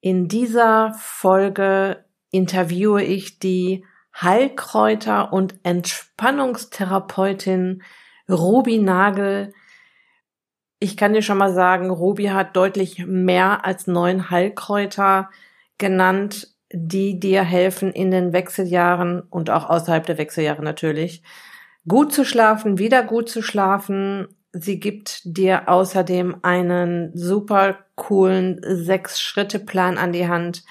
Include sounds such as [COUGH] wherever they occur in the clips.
In dieser Folge interviewe ich die Heilkräuter- und Entspannungstherapeutin Ruby Nagel. Ich kann dir schon mal sagen, Ruby hat deutlich mehr als neun Heilkräuter genannt, die dir helfen in den Wechseljahren und auch außerhalb der Wechseljahre natürlich, gut zu schlafen, wieder gut zu schlafen. Sie gibt dir außerdem einen super coolen Sechs-Schritte-Plan an die Hand,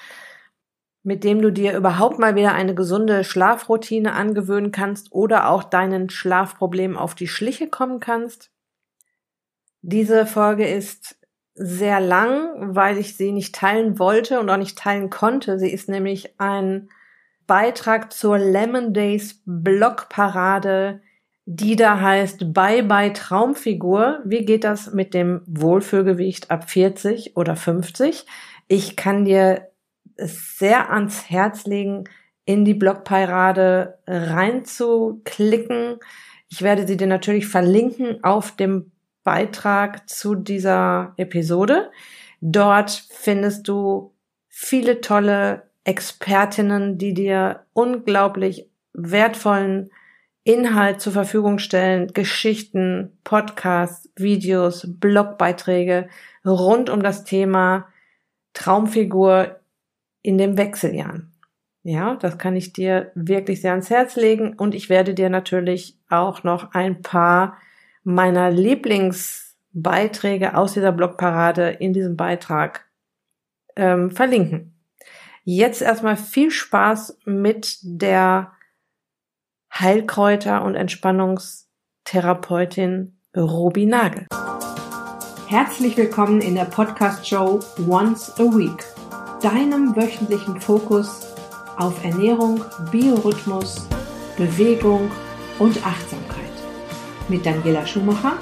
mit dem du dir überhaupt mal wieder eine gesunde Schlafroutine angewöhnen kannst oder auch deinen Schlafproblemen auf die Schliche kommen kannst. Diese Folge ist sehr lang, weil ich sie nicht teilen wollte und auch nicht teilen konnte. Sie ist nämlich ein Beitrag zur Lemon Days Blogparade, die da heißt Bye Bye Traumfigur. Wie geht das mit dem Wohlfühlgewicht ab 40 oder 50? Ich kann dir sehr ans Herz legen, in die Blogparade reinzuklicken. Ich werde sie dir natürlich verlinken auf dem Beitrag zu dieser Episode. Dort findest du viele tolle Expertinnen, die dir unglaublich wertvollen Inhalt zur Verfügung stellen, Geschichten, Podcasts, Videos, Blogbeiträge rund um das Thema Traumfigur in den Wechseljahren. Ja, das kann ich dir wirklich sehr ans Herz legen und ich werde dir natürlich auch noch ein paar meiner Lieblingsbeiträge aus dieser Blogparade in diesem Beitrag ähm, verlinken. Jetzt erstmal viel Spaß mit der Heilkräuter- und Entspannungstherapeutin Robi Nagel. Herzlich willkommen in der Podcast-Show Once a Week, deinem wöchentlichen Fokus auf Ernährung, Biorhythmus, Bewegung und Achtsamkeit. Mit Daniela Schumacher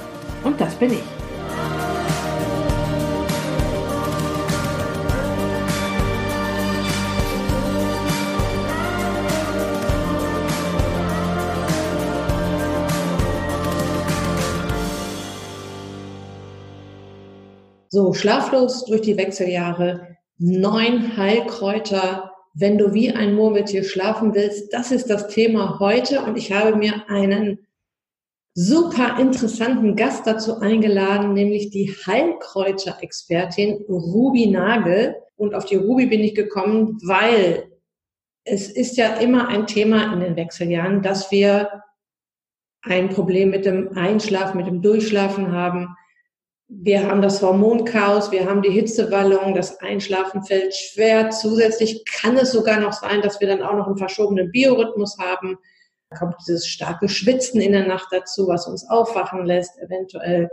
und das bin ich. So, schlaflos durch die Wechseljahre, neun Heilkräuter, wenn du wie ein Murmeltier schlafen willst. Das ist das Thema heute und ich habe mir einen super interessanten Gast dazu eingeladen, nämlich die Heilkräuterexpertin Ruby Nagel. Und auf die Ruby bin ich gekommen, weil es ist ja immer ein Thema in den Wechseljahren, dass wir ein Problem mit dem Einschlafen, mit dem Durchschlafen haben, wir haben das Hormonchaos, wir haben die Hitzewallung, das Einschlafen fällt schwer. Zusätzlich kann es sogar noch sein, dass wir dann auch noch einen verschobenen Biorhythmus haben. Da kommt dieses starke Schwitzen in der Nacht dazu, was uns aufwachen lässt, eventuell,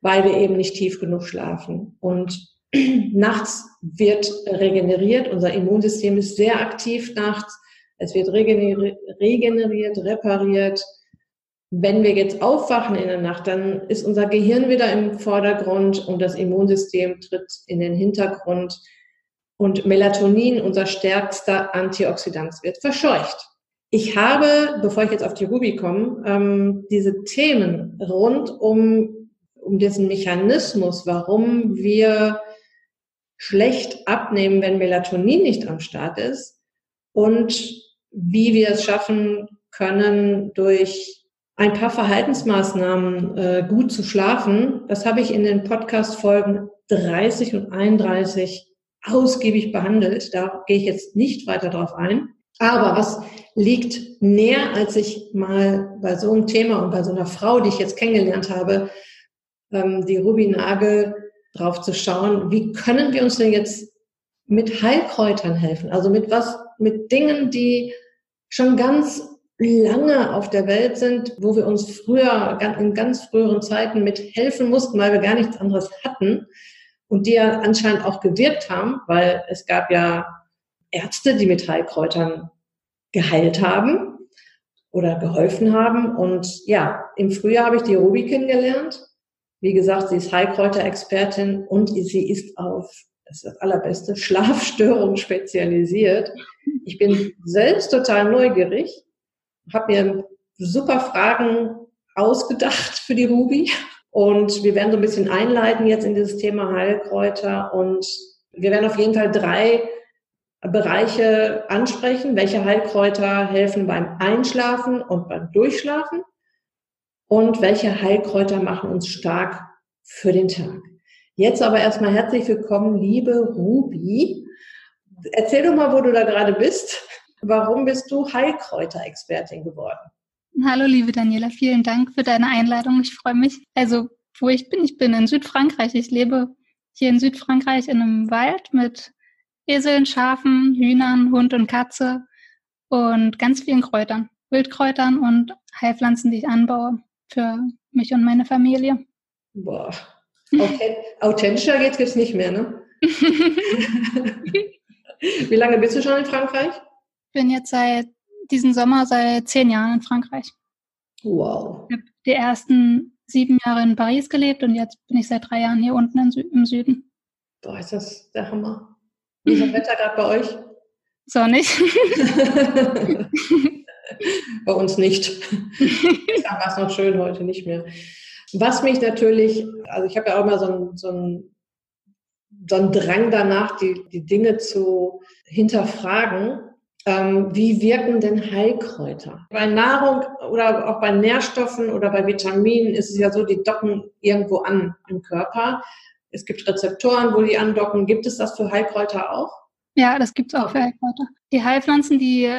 weil wir eben nicht tief genug schlafen. Und [CLEARS THROAT] nachts wird regeneriert, unser Immunsystem ist sehr aktiv nachts, es wird regeneriert, repariert, wenn wir jetzt aufwachen in der Nacht, dann ist unser Gehirn wieder im Vordergrund und das Immunsystem tritt in den Hintergrund und Melatonin, unser stärkster Antioxidant, wird verscheucht. Ich habe, bevor ich jetzt auf die Ruby komme, ähm, diese Themen rund um, um diesen Mechanismus, warum wir schlecht abnehmen, wenn Melatonin nicht am Start ist und wie wir es schaffen können, durch ein paar Verhaltensmaßnahmen äh, gut zu schlafen. Das habe ich in den Podcast-Folgen 30 und 31 ausgiebig behandelt. Da gehe ich jetzt nicht weiter drauf ein. Aber was liegt näher, als ich mal bei so einem Thema und bei so einer Frau, die ich jetzt kennengelernt habe, ähm, die Ruby Nagel drauf zu schauen, wie können wir uns denn jetzt mit Heilkräutern helfen? Also mit was, mit Dingen, die schon ganz lange auf der Welt sind, wo wir uns früher, in ganz früheren Zeiten mit helfen mussten, weil wir gar nichts anderes hatten und die ja anscheinend auch gewirkt haben, weil es gab ja Ärzte, die mit Heilkräutern geheilt haben oder geholfen haben. Und ja, im Frühjahr habe ich die Ruby kennengelernt. Wie gesagt, sie ist Heilkräuterexpertin und sie ist auf, das ist das allerbeste, [LAUGHS] Schlafstörungen spezialisiert. Ich bin selbst total neugierig habe mir super Fragen ausgedacht für die Ruby. Und wir werden so ein bisschen einleiten jetzt in dieses Thema Heilkräuter. Und Wir werden auf jeden Fall drei Bereiche ansprechen. Welche Heilkräuter helfen beim Einschlafen und beim Durchschlafen? Und welche Heilkräuter machen uns stark für den Tag? Jetzt aber erstmal herzlich willkommen, liebe Ruby. Erzähl doch mal, wo du da gerade bist. Warum bist du Heilkräuterexpertin geworden? Hallo, liebe Daniela, vielen Dank für deine Einladung. Ich freue mich. Also, wo ich bin, ich bin in Südfrankreich. Ich lebe hier in Südfrankreich in einem Wald mit Eseln, Schafen, Hühnern, Hund und Katze und ganz vielen Kräutern, Wildkräutern und Heilpflanzen, die ich anbaue für mich und meine Familie. Boah, authentischer geht's jetzt nicht mehr, ne? [LAUGHS] [LAUGHS] Wie lange bist du schon in Frankreich? Ich bin jetzt seit diesem Sommer seit zehn Jahren in Frankreich. Wow. Ich habe die ersten sieben Jahre in Paris gelebt und jetzt bin ich seit drei Jahren hier unten im Süden. Boah, ist das der Hammer. Wie ist das [LAUGHS] Wetter gerade bei euch? Sonnig. [LAUGHS] [LAUGHS] bei uns nicht. Gestern war es noch schön, heute nicht mehr. Was mich natürlich, also ich habe ja auch immer so einen so ein, so ein Drang danach, die, die Dinge zu hinterfragen. Ähm, wie wirken denn Heilkräuter? Bei Nahrung oder auch bei Nährstoffen oder bei Vitaminen ist es ja so, die docken irgendwo an im Körper. Es gibt Rezeptoren, wo die andocken. Gibt es das für Heilkräuter auch? Ja, das gibt es auch für Heilkräuter. Die Heilpflanzen, die,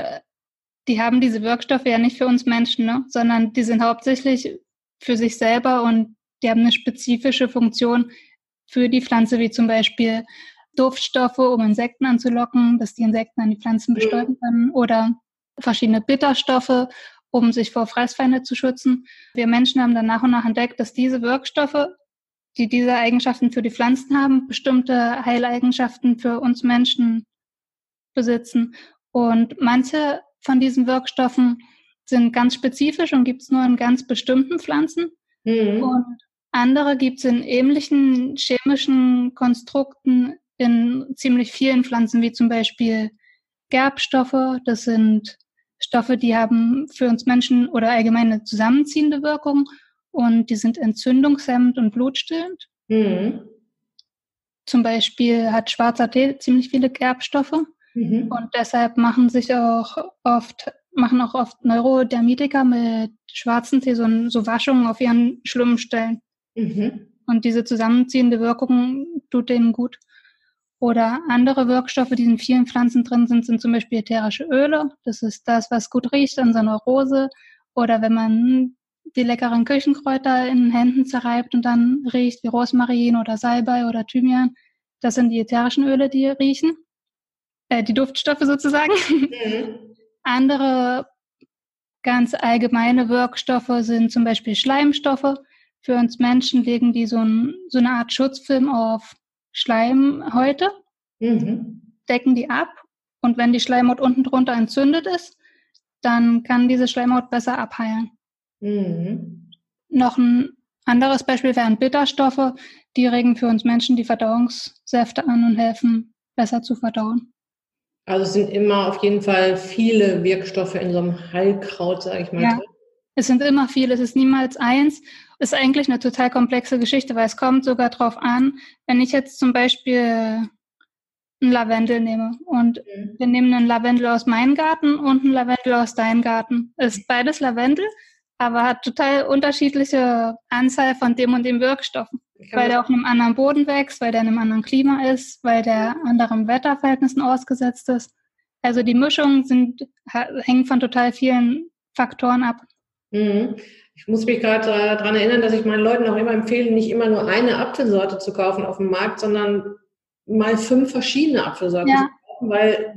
die haben diese Wirkstoffe ja nicht für uns Menschen, ne? sondern die sind hauptsächlich für sich selber und die haben eine spezifische Funktion für die Pflanze, wie zum Beispiel Duftstoffe, um Insekten anzulocken, dass die Insekten an die Pflanzen mhm. bestäuben können oder verschiedene Bitterstoffe, um sich vor Fressfeinde zu schützen. Wir Menschen haben dann nach und nach entdeckt, dass diese Wirkstoffe die diese Eigenschaften für die Pflanzen haben, bestimmte Heileigenschaften für uns Menschen besitzen. Und manche von diesen Wirkstoffen sind ganz spezifisch und gibt es nur in ganz bestimmten Pflanzen. Mhm. Und andere gibt es in ähnlichen chemischen Konstrukten in ziemlich vielen Pflanzen, wie zum Beispiel Gerbstoffe. Das sind Stoffe, die haben für uns Menschen oder allgemein eine zusammenziehende Wirkung und die sind entzündungshemmend und blutstillend. Mhm. Zum Beispiel hat schwarzer Tee ziemlich viele Gerbstoffe mhm. und deshalb machen sich auch oft machen auch oft Neurodermitiker mit schwarzen Tee so, so Waschungen auf ihren schlimmen Stellen. Mhm. Und diese zusammenziehende Wirkung tut denen gut. Oder andere Wirkstoffe, die in vielen Pflanzen drin sind, sind zum Beispiel ätherische Öle. Das ist das, was gut riecht an seiner Rose. Oder wenn man die leckeren Küchenkräuter in Händen zerreibt und dann riecht wie Rosmarin oder Salbei oder Thymian. Das sind die ätherischen Öle, die riechen. Äh, die Duftstoffe sozusagen. Mhm. Andere ganz allgemeine Wirkstoffe sind zum Beispiel Schleimstoffe. Für uns Menschen legen die so, ein, so eine Art Schutzfilm auf Schleimhäute, mhm. decken die ab und wenn die Schleimhaut unten drunter entzündet ist, dann kann diese Schleimhaut besser abheilen. Mhm. Noch ein anderes Beispiel wären Bitterstoffe. Die regen für uns Menschen die Verdauungssäfte an und helfen, besser zu verdauen. Also es sind immer auf jeden Fall viele Wirkstoffe in so einem Heilkraut, sage ich mal. Ja, es sind immer viele, es ist niemals eins. Ist eigentlich eine total komplexe Geschichte, weil es kommt sogar drauf an, wenn ich jetzt zum Beispiel einen Lavendel nehme und mhm. wir nehmen einen Lavendel aus meinem Garten und einen Lavendel aus deinem Garten. Ist beides Lavendel, aber hat total unterschiedliche Anzahl von dem und dem Wirkstoffen. Weil der auf einem anderen Boden wächst, weil der in einem anderen Klima ist, weil der anderen Wetterverhältnissen ausgesetzt ist. Also die Mischungen sind, hängen von total vielen Faktoren ab. Mhm. Ich muss mich gerade daran erinnern, dass ich meinen Leuten auch immer empfehle, nicht immer nur eine Apfelsorte zu kaufen auf dem Markt, sondern mal fünf verschiedene Apfelsorten ja. zu kaufen, weil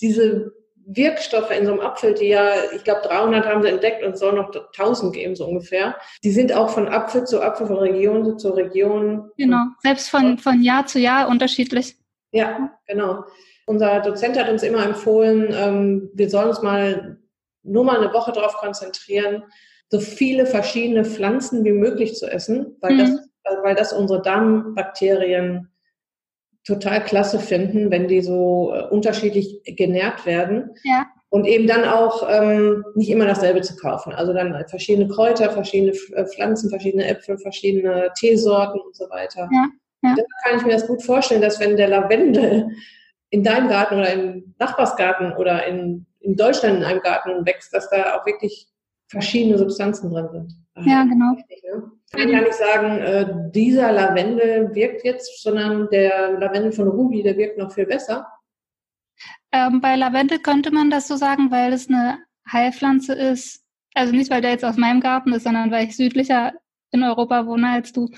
diese Wirkstoffe in so einem Apfel, die ja, ich glaube, 300 haben sie entdeckt und es soll noch 1000 geben, so ungefähr. Die sind auch von Apfel zu Apfel, von Region zu Region. Genau, selbst von, von Jahr zu Jahr unterschiedlich. Ja, genau. Unser Dozent hat uns immer empfohlen, ähm, wir sollen uns mal nur mal eine Woche darauf konzentrieren, so viele verschiedene Pflanzen wie möglich zu essen, weil, mhm. das, weil das unsere Darmbakterien total klasse finden, wenn die so äh, unterschiedlich genährt werden. Ja. Und eben dann auch ähm, nicht immer dasselbe zu kaufen. Also dann verschiedene Kräuter, verschiedene äh, Pflanzen, verschiedene Äpfel, verschiedene Teesorten und so weiter. Ja. Ja. Da kann ich mir das gut vorstellen, dass wenn der Lavendel in deinem Garten oder im Nachbarsgarten oder in, in Deutschland in einem Garten wächst, dass da auch wirklich verschiedene Substanzen drin sind. Ja, genau. Ne? Ich kann gar nicht sagen, äh, dieser Lavendel wirkt jetzt, sondern der Lavendel von Ruby, der wirkt noch viel besser. Ähm, bei Lavendel könnte man das so sagen, weil es eine Heilpflanze ist. Also nicht, weil der jetzt aus meinem Garten ist, sondern weil ich südlicher in Europa wohne als du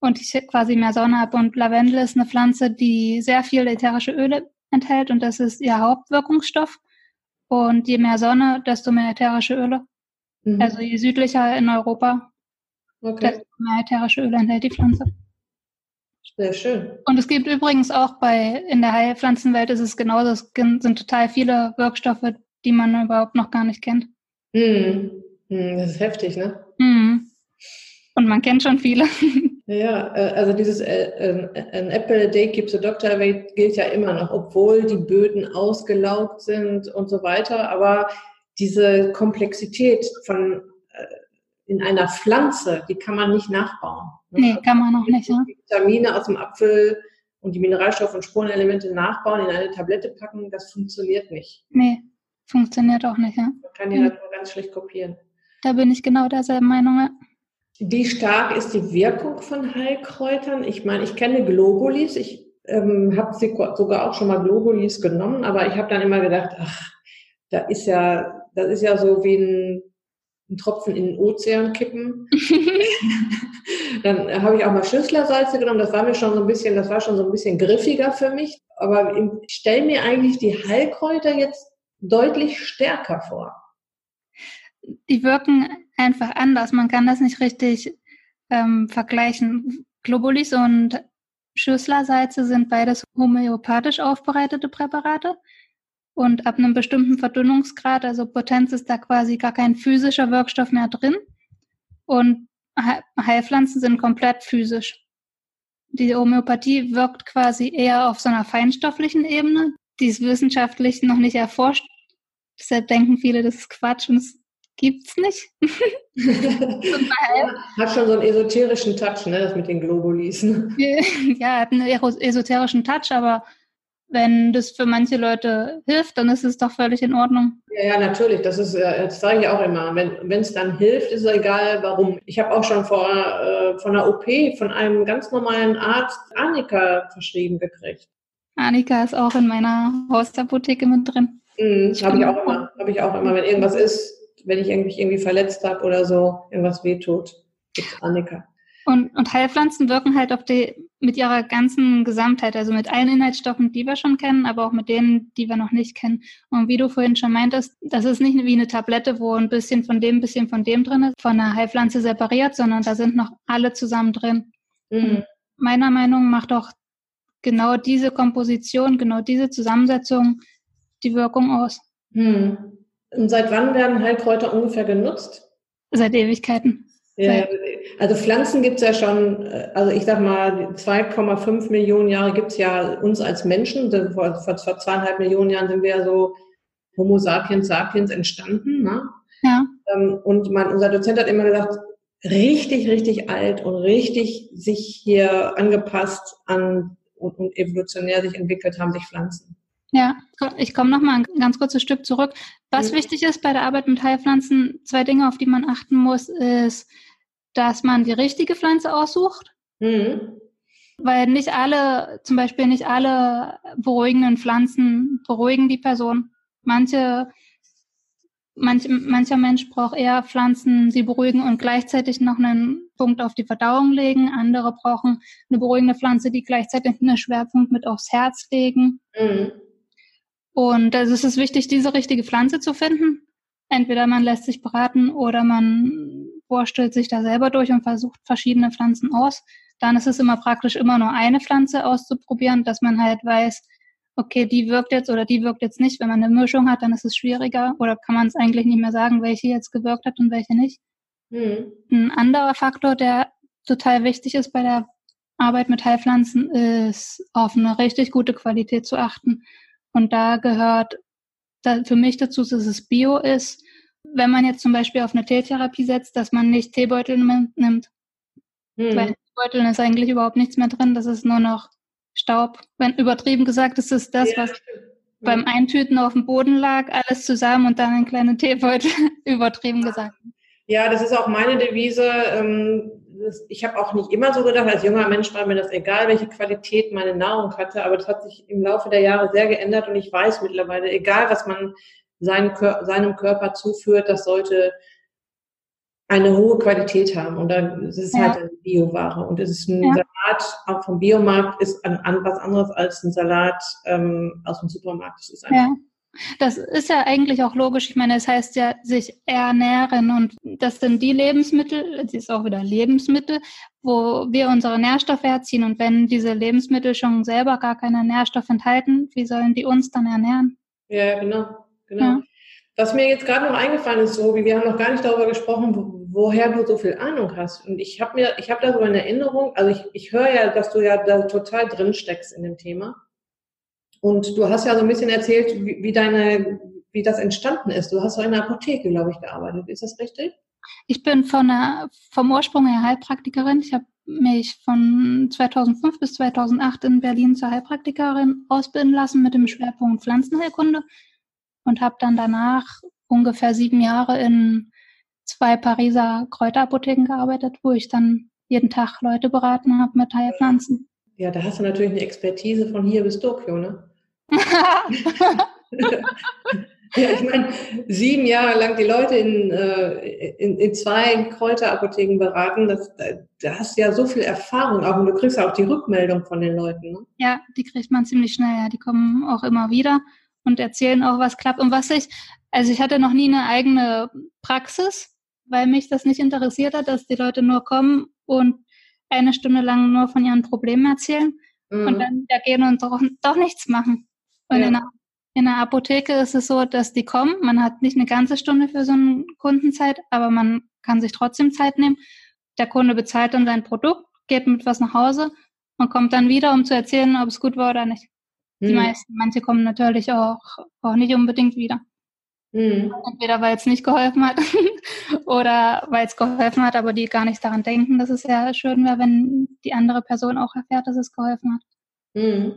und ich quasi mehr Sonne habe. Und Lavendel ist eine Pflanze, die sehr viel ätherische Öle enthält und das ist ihr Hauptwirkungsstoff. Und je mehr Sonne, desto mehr ätherische Öle. Mhm. Also je südlicher in Europa, okay. desto mehr ätherische Öle enthält die Pflanze. Sehr schön. Und es gibt übrigens auch bei, in der Heilpflanzenwelt ist es genauso, es sind total viele Wirkstoffe, die man überhaupt noch gar nicht kennt. Mhm. Das ist heftig, ne? Mhm. Und man kennt schon viele. [LAUGHS] Ja, äh, also dieses äh, ähm, An Apple a Day Keeps the Doctor Away gilt ja immer noch, obwohl die Böden ausgelaugt sind und so weiter. Aber diese Komplexität von äh, in einer Pflanze, die kann man nicht nachbauen. Ne? Nee, kann man noch nicht. Ja. Die Vitamine aus dem Apfel und die Mineralstoffe und Spurenelemente nachbauen, in eine Tablette packen, das funktioniert nicht. Nee, funktioniert auch nicht, ja. Man kann die Natur ganz schlecht kopieren. Da bin ich genau derselben Meinung. Wie stark ist die Wirkung von Heilkräutern? Ich meine, ich kenne Globulis, ich ähm, habe sogar auch schon mal Globulis genommen, aber ich habe dann immer gedacht, ach, da ist ja, das ist ja so wie ein, ein Tropfen in den Ozean kippen. [LAUGHS] dann habe ich auch mal Schüsslersalze genommen, das war mir schon so ein bisschen, das war schon so ein bisschen griffiger für mich. Aber ich stelle mir eigentlich die Heilkräuter jetzt deutlich stärker vor. Die wirken einfach anders. Man kann das nicht richtig ähm, vergleichen. Globulis und Schüsslersalze sind beides homöopathisch aufbereitete Präparate. Und ab einem bestimmten Verdünnungsgrad, also Potenz, ist da quasi gar kein physischer Wirkstoff mehr drin. Und Heilpflanzen sind komplett physisch. Die Homöopathie wirkt quasi eher auf so einer feinstofflichen Ebene. Die ist wissenschaftlich noch nicht erforscht. Deshalb denken viele, das ist Quatsch und es gibt's nicht. [LAUGHS] hat schon so einen esoterischen Touch, ne, das mit den Globulis. Ne? [LAUGHS] ja, hat einen esoterischen Touch, aber wenn das für manche Leute hilft, dann ist es doch völlig in Ordnung. Ja, ja, natürlich. Das ist, das sage ich auch immer. Wenn es dann hilft, ist es egal, warum. Ich habe auch schon vor äh, von einer OP von einem ganz normalen Arzt Annika verschrieben gekriegt. Annika ist auch in meiner Hausapotheke mit drin. Mhm, habe ich auch immer. Habe ich auch immer, wenn irgendwas ist, wenn ich mich irgendwie verletzt habe oder so, irgendwas wehtut, gibt Annika. Und, und Heilpflanzen wirken halt auf die, mit ihrer ganzen Gesamtheit, also mit allen Inhaltsstoffen, die wir schon kennen, aber auch mit denen, die wir noch nicht kennen. Und wie du vorhin schon meintest, das ist nicht wie eine Tablette, wo ein bisschen von dem, ein bisschen von dem drin ist, von einer Heilpflanze separiert, sondern da sind noch alle zusammen drin. Mhm. Meiner Meinung nach macht auch genau diese Komposition, genau diese Zusammensetzung die Wirkung aus. Mhm. Und seit wann werden Heilkräuter ungefähr genutzt? Seit Ewigkeiten. Ja, also Pflanzen gibt es ja schon, äh, also ich sag mal, 2,5 Millionen Jahre gibt es ja uns als Menschen. Vor, vor, vor zweieinhalb Millionen Jahren sind wir ja so Homo sapiens sapiens entstanden. Ne? Ja. Ähm, und mein, unser Dozent hat immer gesagt, richtig, richtig alt und richtig sich hier angepasst an und, und evolutionär sich entwickelt haben sich Pflanzen. Ja, ich komme noch mal ein ganz kurzes Stück zurück. Was mhm. wichtig ist bei der Arbeit mit Heilpflanzen, zwei Dinge, auf die man achten muss, ist, dass man die richtige Pflanze aussucht. Mhm. Weil nicht alle, zum Beispiel nicht alle beruhigenden Pflanzen beruhigen die Person. Manche, manch, mancher Mensch braucht eher Pflanzen, sie beruhigen und gleichzeitig noch einen Punkt auf die Verdauung legen. Andere brauchen eine beruhigende Pflanze, die gleichzeitig einen Schwerpunkt mit aufs Herz legen. Mhm. Und also es ist wichtig, diese richtige Pflanze zu finden. Entweder man lässt sich beraten oder man wurstelt sich da selber durch und versucht verschiedene Pflanzen aus. Dann ist es immer praktisch, immer nur eine Pflanze auszuprobieren, dass man halt weiß, okay, die wirkt jetzt oder die wirkt jetzt nicht. Wenn man eine Mischung hat, dann ist es schwieriger oder kann man es eigentlich nicht mehr sagen, welche jetzt gewirkt hat und welche nicht. Mhm. Ein anderer Faktor, der total wichtig ist bei der Arbeit mit Heilpflanzen, ist auf eine richtig gute Qualität zu achten. Und da gehört da für mich dazu, dass es Bio ist. Wenn man jetzt zum Beispiel auf eine Teetherapie setzt, dass man nicht Teebeutel nimmt. Hm. Weil Beuteln ist eigentlich überhaupt nichts mehr drin. Das ist nur noch Staub. Wenn übertrieben gesagt ist, ist das, ja, was stimmt. beim Eintüten auf dem Boden lag, alles zusammen und dann ein kleiner Teebeutel, [LAUGHS] übertrieben gesagt. Ja, das ist auch meine Devise. Ähm, ich habe auch nicht immer so gedacht, als junger Mensch war mir das egal, welche Qualität meine Nahrung hatte, aber das hat sich im Laufe der Jahre sehr geändert und ich weiß mittlerweile, egal was man seinem Körper zuführt, das sollte eine hohe Qualität haben. Und dann ist es ja. halt eine Bioware. Und es ist ein ja. Salat auch vom Biomarkt ist an, an was anderes als ein Salat ähm, aus dem Supermarkt. Das ist ja. Das ist ja eigentlich auch logisch. Ich meine, es heißt ja sich ernähren und das sind die Lebensmittel, es ist auch wieder Lebensmittel, wo wir unsere Nährstoffe herziehen. Und wenn diese Lebensmittel schon selber gar keine Nährstoffe enthalten, wie sollen die uns dann ernähren? Ja, genau, genau. Ja. Was mir jetzt gerade noch eingefallen ist, Robi, wir haben noch gar nicht darüber gesprochen, woher du so viel Ahnung hast. Und ich habe mir, ich habe da so eine Erinnerung, also ich, ich höre ja, dass du ja da total drin steckst in dem Thema. Und du hast ja so ein bisschen erzählt, wie, wie deine, wie das entstanden ist. Du hast so in der Apotheke, glaube ich, gearbeitet. Ist das richtig? Ich bin von einer, vom Ursprung her Heilpraktikerin. Ich habe mich von 2005 bis 2008 in Berlin zur Heilpraktikerin ausbilden lassen mit dem Schwerpunkt Pflanzenheilkunde und habe dann danach ungefähr sieben Jahre in zwei Pariser Kräuterapotheken gearbeitet, wo ich dann jeden Tag Leute beraten habe mit Heilpflanzen. Ja, da hast du natürlich eine Expertise von hier bis Tokio, ne? Ja, ich meine, sieben Jahre lang die Leute in, äh, in, in zwei Kräuterapotheken beraten, das, da hast du ja so viel Erfahrung auch und du kriegst ja auch die Rückmeldung von den Leuten. Ne? Ja, die kriegt man ziemlich schnell, ja. Die kommen auch immer wieder und erzählen auch, was klappt und was ich, also ich hatte noch nie eine eigene Praxis, weil mich das nicht interessiert hat, dass die Leute nur kommen und eine Stunde lang nur von ihren Problemen erzählen mhm. und dann wieder gehen und doch, doch nichts machen. Und ja. in, der, in der Apotheke ist es so, dass die kommen, man hat nicht eine ganze Stunde für so eine Kundenzeit, aber man kann sich trotzdem Zeit nehmen. Der Kunde bezahlt dann sein Produkt, geht mit was nach Hause und kommt dann wieder, um zu erzählen, ob es gut war oder nicht. Die mhm. meisten, manche kommen natürlich auch, auch nicht unbedingt wieder. Mhm. Entweder weil es nicht geholfen hat [LAUGHS] oder weil es geholfen hat, aber die gar nicht daran denken, dass es ja schön wäre, wenn die andere Person auch erfährt, dass es geholfen hat. Mhm.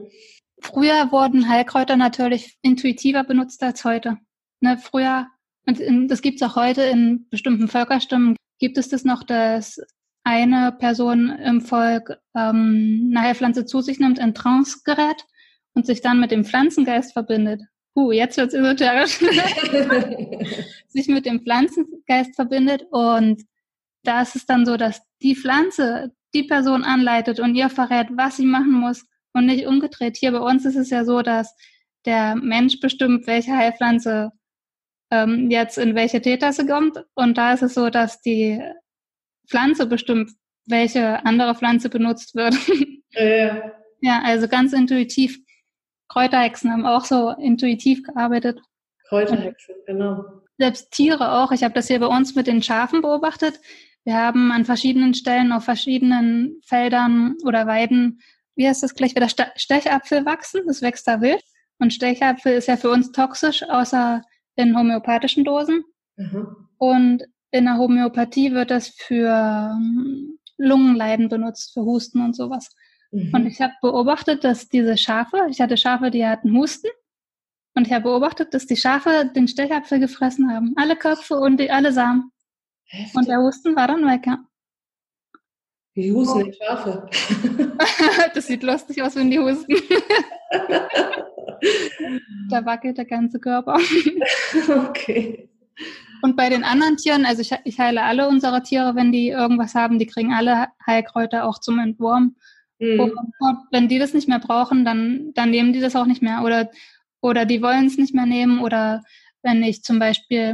Früher wurden Heilkräuter natürlich intuitiver benutzt als heute. Ne, früher, und in, das gibt es auch heute in bestimmten Völkerstimmen, gibt es das noch, dass eine Person im Volk ähm, eine Heilpflanze zu sich nimmt, in Trance gerät und sich dann mit dem Pflanzengeist verbindet. Puh, jetzt wird's esoterisch. [LAUGHS] sich mit dem Pflanzengeist verbindet und da ist es dann so, dass die Pflanze die Person anleitet und ihr verrät, was sie machen muss und nicht umgedreht. Hier bei uns ist es ja so, dass der Mensch bestimmt, welche Heilpflanze ähm, jetzt in welche Teetasse kommt und da ist es so, dass die Pflanze bestimmt, welche andere Pflanze benutzt wird. [LAUGHS] Äh. Ja, also ganz intuitiv. Kräuterhexen haben auch so intuitiv gearbeitet. Kräuterhexen, genau. Selbst Tiere auch. Ich habe das hier bei uns mit den Schafen beobachtet. Wir haben an verschiedenen Stellen auf verschiedenen Feldern oder Weiden, wie heißt das gleich wieder, Stechapfel wachsen. Das wächst da wild. Und Stechapfel ist ja für uns toxisch, außer in homöopathischen Dosen. Mhm. Und in der Homöopathie wird das für ähm, Lungenleiden benutzt, für Husten und sowas. Mhm. Und ich habe beobachtet, dass diese Schafe, ich hatte Schafe, die hatten Husten. Und ich habe beobachtet, dass die Schafe den Stechapfel gefressen haben. Alle Köpfe und die, alle Samen. Heftig. Und der Husten war dann weg, ja. Wie husten die Schafe? [LAUGHS] das sieht lustig aus, wenn die husten. [LAUGHS] da wackelt der ganze Körper. okay. Und bei den anderen Tieren, also ich, ich, heile alle unsere Tiere, wenn die irgendwas haben, die kriegen alle Heilkräuter auch zum Entwurm. Mhm. Und wenn die das nicht mehr brauchen, dann, dann nehmen die das auch nicht mehr. Oder, oder die wollen es nicht mehr nehmen. Oder wenn ich zum Beispiel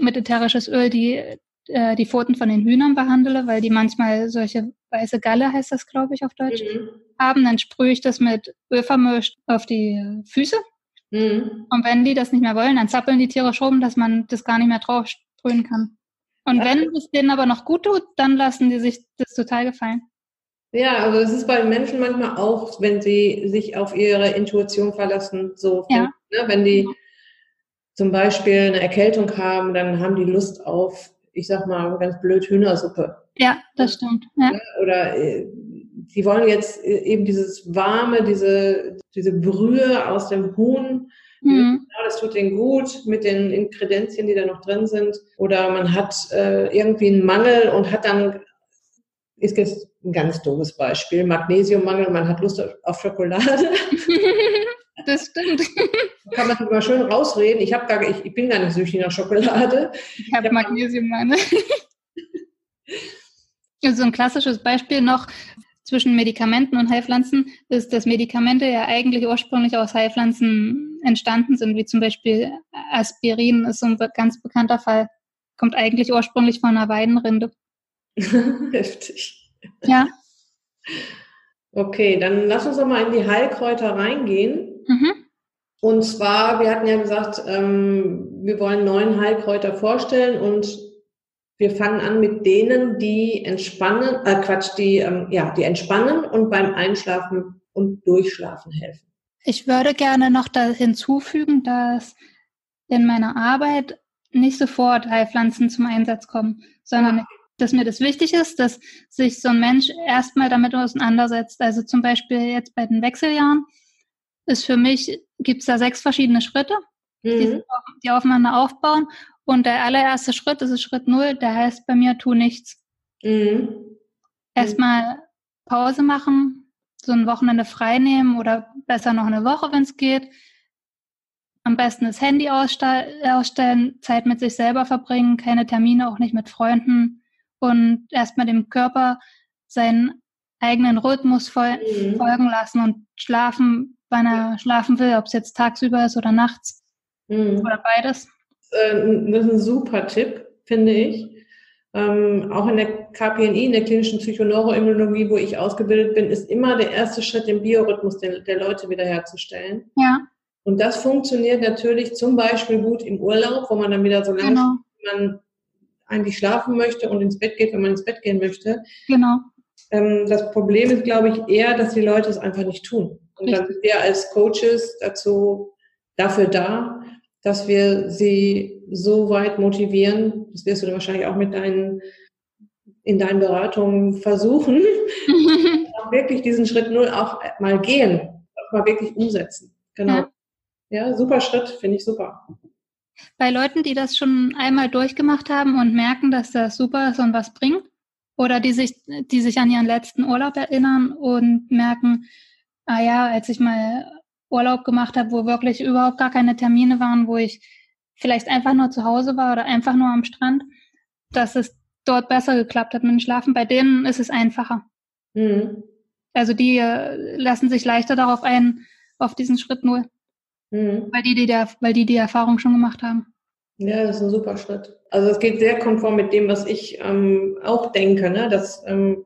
mit ätherisches Öl die, äh, die Pfoten von den Hühnern behandle, weil die manchmal solche weiße Galle, heißt das, glaube ich, auf Deutsch, mhm. haben, dann sprühe ich das mit Öl vermischt auf die Füße. Mhm. Und wenn die das nicht mehr wollen, dann zappeln die Tiere schon, dass man das gar nicht mehr drauf sprühen kann. Und wenn es denen aber noch gut tut, dann lassen die sich das total gefallen. Ja, also es ist bei Menschen manchmal auch, wenn sie sich auf ihre Intuition verlassen, so, ja. ne, wenn die zum Beispiel eine Erkältung haben, dann haben die Lust auf, ich sag mal ganz blöd, Hühnersuppe. Ja, das stimmt. Ja. Oder äh, die wollen jetzt eben dieses warme, diese, diese Brühe aus dem Huhn. Mhm. Ja, das tut denen gut mit den Inkredenzien, die da noch drin sind. Oder man hat äh, irgendwie einen Mangel und hat dann, ist jetzt ein ganz doofes Beispiel, Magnesiummangel, man hat Lust auf Schokolade. [LAUGHS] Das stimmt. Kann man immer schön rausreden. Ich, gar, ich, ich bin gar nicht süchtig nach Schokolade. Ich habe Magnesiummangel. [LAUGHS] So ein klassisches Beispiel noch zwischen Medikamenten und Heilpflanzen ist, dass Medikamente ja eigentlich ursprünglich aus Heilpflanzen entstanden sind, wie zum Beispiel Aspirin ist so ein ganz bekannter Fall, kommt eigentlich ursprünglich von einer Weidenrinde. [LAUGHS] Heftig. Ja. Okay, dann lass uns doch mal in die Heilkräuter reingehen. Mhm. Und zwar, wir hatten ja gesagt, ähm, wir wollen neun Heilkräuter vorstellen und wir fangen an mit denen, die entspannen, äh Quatsch, die, ähm, ja, die entspannen und beim Einschlafen und Durchschlafen helfen. Ich würde gerne noch da hinzufügen, dass in meiner Arbeit nicht sofort Heilpflanzen zum Einsatz kommen, sondern dass mir das wichtig ist, dass sich so ein Mensch erstmal damit auseinandersetzt. Also zum Beispiel jetzt bei den Wechseljahren ist für mich, gibt es da sechs verschiedene Schritte, mhm. die, aufeinander aufbauen. Und der allererste Schritt, das ist Schritt null, der heißt bei mir, tu nichts. Mhm. Erstmal Pause machen, so ein Wochenende frei nehmen oder besser noch eine Woche, wenn es geht. Am besten das Handy ausstellen, Zeit mit sich selber verbringen, keine Termine, auch nicht mit Freunden und erstmal dem Körper seinen eigenen Rhythmus mhm. folgen lassen und schlafen, wann er schlafen will, ob es jetzt tagsüber ist oder nachts mhm. oder beides. Äh, das ist ein super Tipp, finde ich. Ähm, auch in der KPNI, in der klinischen Psychoneuroimmunologie, wo ich ausgebildet bin, ist immer der erste Schritt, den Biorhythmus der, der Leute wiederherzustellen. Ja. Und das funktioniert natürlich zum Beispiel gut im Urlaub, wo man dann wieder so lange genau. man eigentlich schlafen möchte und ins Bett geht, wenn man ins Bett gehen möchte. Genau. Ähm, das Problem ist, glaube ich, eher, dass die Leute es einfach nicht tun. Und dann sind wir als Coaches dazu dafür da, dass wir sie so weit motivieren, das wirst du wahrscheinlich auch mit deinen, in deinen Beratungen versuchen, [LAUGHS] auch wirklich diesen Schritt null auch mal gehen, auch mal wirklich umsetzen. Genau. Ja, ja super Schritt, finde ich super. Bei Leuten, die das schon einmal durchgemacht haben und merken, dass das super ist und was bringt, oder die sich, die sich an ihren letzten Urlaub erinnern und merken, ah ja, als ich mal Urlaub gemacht habe, wo wirklich überhaupt gar keine Termine waren, wo ich vielleicht einfach nur zu Hause war oder einfach nur am Strand, dass es dort besser geklappt hat mit dem Schlafen. Bei denen ist es einfacher. Mhm. Also die äh, lassen sich leichter darauf ein, auf diesen Schritt null. Mhm. Weil, die, die der, weil die die Erfahrung schon gemacht haben. Ja, das ist ein super Schritt. Also es geht sehr konform mit dem, was ich ähm, auch denke. Ne? Das, ähm,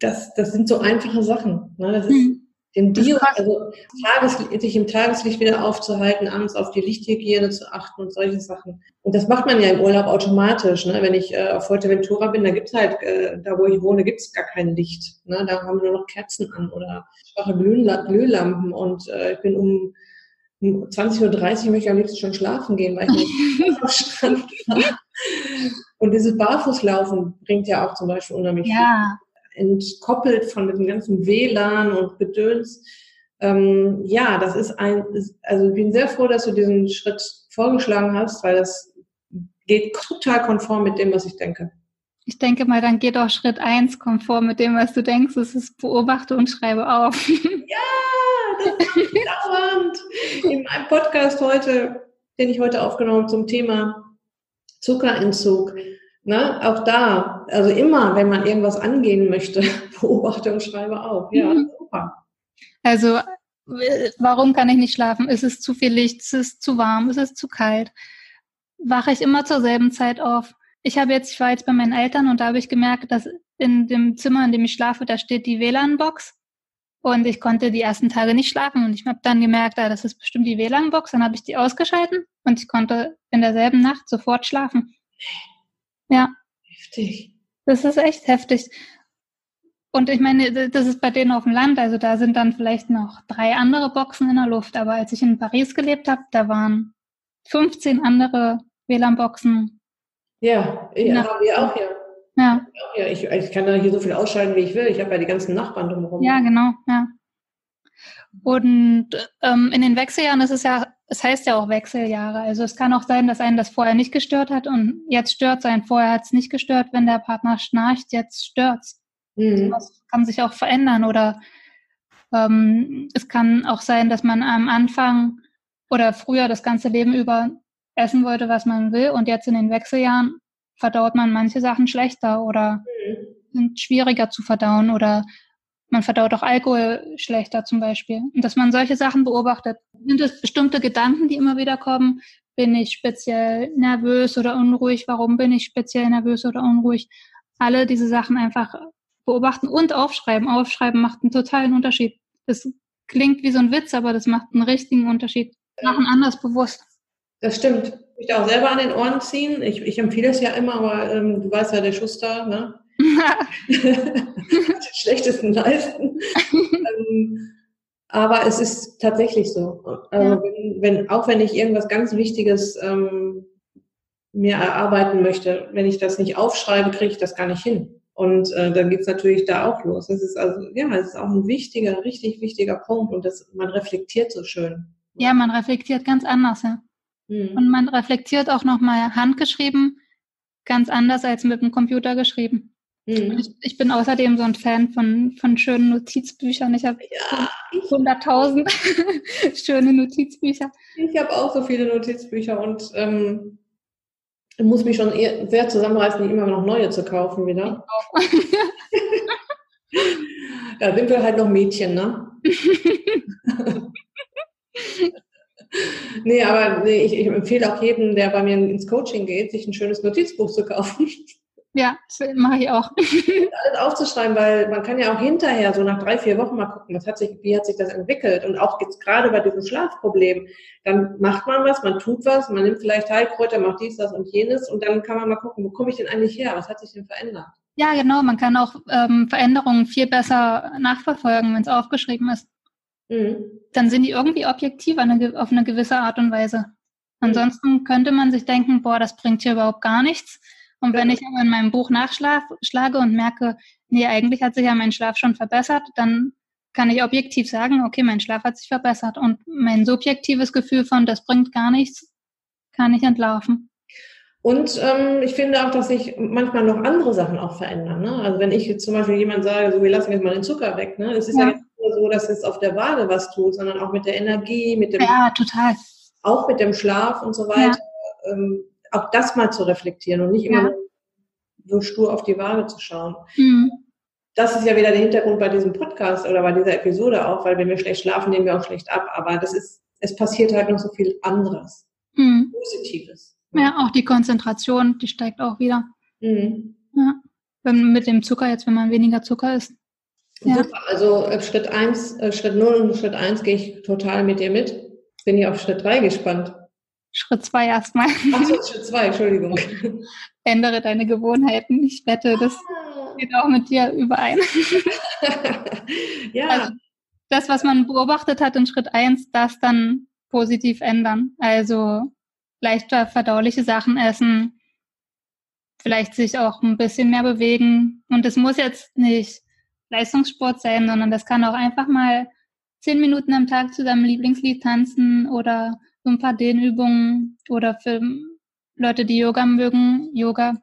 das, das sind so einfache Sachen. Ne? Das ist, mhm den Bio, also Tageslicht, sich im Tageslicht wieder aufzuhalten, abends auf die Lichthygiene zu achten und solche Sachen. Und das macht man ja im Urlaub automatisch. Ne? Wenn ich äh, auf Fuerteventura bin, da gibt's halt, äh, da wo ich wohne, gibt's gar kein Licht. Ne? Da haben wir nur noch Kerzen an oder schwache Glühlampen und äh, ich bin um um 20.30 Uhr möchte ich am liebsten schon schlafen gehen, weil ich nicht [LAUGHS] auf Strand war. Und dieses Barfußlaufen bringt ja auch zum Beispiel unheimlich ja entkoppelt von dem ganzen WLAN und Gedöns. Ähm, ja, das ist ein, also ich bin sehr froh, dass du diesen Schritt vorgeschlagen hast, weil das geht total konform mit dem, was ich denke. Ich denke mal, dann geht auch Schritt eins konform mit dem, was du denkst. Das ist beobachte und schreibe auf. [LAUGHS] Ja, das ist [LAUGHS] dauernd. In meinem Podcast heute, den ich heute aufgenommen habe zum Thema Zuckerentzug, Ne? Auch da, also immer, wenn man irgendwas angehen möchte, [LAUGHS] beobachte und schreibe auf. Ja, mhm. super. Also, warum kann ich nicht schlafen? Ist es zu viel Licht? Ist es zu warm? Ist es zu kalt? Wache ich immer zur selben Zeit auf? Ich habe jetzt, ich war jetzt bei meinen Eltern und da habe ich gemerkt, dass in dem Zimmer, in dem ich schlafe, da steht die WLAN-Box. Und ich konnte die ersten Tage nicht schlafen. Und ich habe dann gemerkt, ah, das ist bestimmt die WLAN-Box. Dann habe ich die ausgeschalten und ich konnte in derselben Nacht sofort schlafen. Ja. Heftig. Das ist echt heftig. Und ich meine, das ist bei denen auf dem Land, also da sind dann vielleicht noch drei andere Boxen in der Luft. Aber als ich in Paris gelebt habe, da waren 15 andere WLAN-Boxen. Ja, ja haben wir auch, ja. Ja. ja ich, ich kann da hier so viel ausschalten, wie ich will. Ich habe ja die ganzen Nachbarn drumherum. Ja, genau, ja. Und ähm, in den Wechseljahren ist es ja, es heißt ja auch Wechseljahre. Also es kann auch sein, dass einen das vorher nicht gestört hat und jetzt stört es einen. Vorher hat es nicht gestört, wenn der Partner schnarcht, jetzt stört es. Mhm. Das kann sich auch verändern oder ähm, es kann auch sein, dass man am Anfang oder früher das ganze Leben über essen wollte, was man will und jetzt in den Wechseljahren verdaut man manche Sachen schlechter oder mhm. sind schwieriger zu verdauen oder man verdaut auch Alkohol schlechter zum Beispiel. Und dass man solche Sachen beobachtet. Sind es bestimmte Gedanken, die immer wieder kommen? Bin ich speziell nervös oder unruhig? Warum bin ich speziell nervös oder unruhig? Alle diese Sachen einfach beobachten und aufschreiben. Aufschreiben macht einen totalen Unterschied. Das klingt wie so ein Witz, aber das macht einen richtigen Unterschied. Machen anders bewusst. Das stimmt. Ich auch selber an den Ohren ziehen. Ich, ich empfehle es ja immer, aber ähm, du weißt ja, der Schuster, ne? [LAUGHS] die schlechtesten leisten. ähm, aber es ist tatsächlich so. Also ja. wenn, wenn, auch wenn ich irgendwas ganz Wichtiges ähm, mir erarbeiten möchte, wenn ich das nicht aufschreibe, kriege ich das gar nicht hin. Und äh, dann geht's natürlich da auch los. Das ist also, ja, es ist auch ein wichtiger, richtig wichtiger Punkt und das, man reflektiert so schön. Ja, man reflektiert ganz anders, ja. Mhm. Und man reflektiert auch nochmal handgeschrieben ganz anders als mit dem Computer geschrieben. Mhm. Ich, ich, bin außerdem so ein Fan von, von schönen Notizbüchern. Ich habe ja, 100.000 [LAUGHS] schöne Notizbücher. Ich habe auch so viele Notizbücher und ähm, muss mich schon sehr zusammenreißen, immer noch neue zu kaufen wieder. [LAUGHS] da sind wir halt noch Mädchen, ne? [LAUGHS] nee, aber nee, ich, ich, empfehle auch jedem, der bei mir ins Coaching geht, sich ein schönes Notizbuch zu kaufen. Ja, das mache ich auch. [LAUGHS] alles aufzuschreiben, weil man kann ja auch hinterher, so nach drei, vier Wochen mal gucken, was hat sich, wie hat sich das entwickelt. Und auch jetzt gerade bei diesem Schlafproblem, dann macht man was, man tut was, man nimmt vielleicht Heilkräuter, macht dies, das und jenes und dann kann man mal gucken, wo komme ich denn eigentlich her? Was hat sich denn verändert? Ja, genau. Man kann auch ähm, Veränderungen viel besser nachverfolgen, wenn es aufgeschrieben ist. Mhm. Dann sind die irgendwie objektiv eine, auf eine gewisse Art und Weise. Ansonsten könnte man sich denken, boah, das bringt hier überhaupt gar nichts. Und wenn ich aber in meinem Buch nachschlage und merke, nee, eigentlich hat sich ja mein Schlaf schon verbessert, dann kann ich objektiv sagen, okay, mein Schlaf hat sich verbessert. Und mein subjektives Gefühl von, das bringt gar nichts, kann ich entlarven. Und ähm, ich finde auch, dass sich manchmal noch andere Sachen auch verändern. Ne? Also wenn ich jetzt zum Beispiel jemand sage, so wir lassen jetzt mal den Zucker weg, ne? es ist ja, ja so, dass es auf der Waage was tut, sondern auch mit der Energie, mit dem ja, total. auch mit dem Schlaf und so weiter. Ja. Ähm, auch das mal zu reflektieren und nicht immer ja. so stur auf die Waage zu schauen. Mhm. Das ist ja wieder der Hintergrund bei diesem Podcast oder bei dieser Episode auch, weil wenn wir schlecht schlafen, nehmen wir auch schlecht ab. Aber das ist, es passiert halt noch so viel anderes. Mhm. Positives. Ja, auch die Konzentration, die steigt auch wieder. Mhm. Ja. Wenn, mit dem Zucker jetzt, wenn man weniger Zucker isst. Ja. Super. Also äh, Schritt eins, äh, Schritt null und Schritt eins gehe ich total mit dir mit. Bin ich auf Schritt drei gespannt. Schritt zwei erstmal. Achso, Schritt zwei, Entschuldigung. [LAUGHS] Ändere deine Gewohnheiten. Ich wette, das ah. geht auch mit dir überein. [LAUGHS] ja. Also das, was man beobachtet hat in Schritt eins, das dann positiv ändern. Also leichter verdauliche Sachen essen, vielleicht sich auch ein bisschen mehr bewegen. Und es muss jetzt nicht Leistungssport sein, sondern das kann auch einfach mal zehn Minuten am Tag zu seinem Lieblingslied tanzen oder so ein paar Dehnübungen oder für Leute, die Yoga mögen, Yoga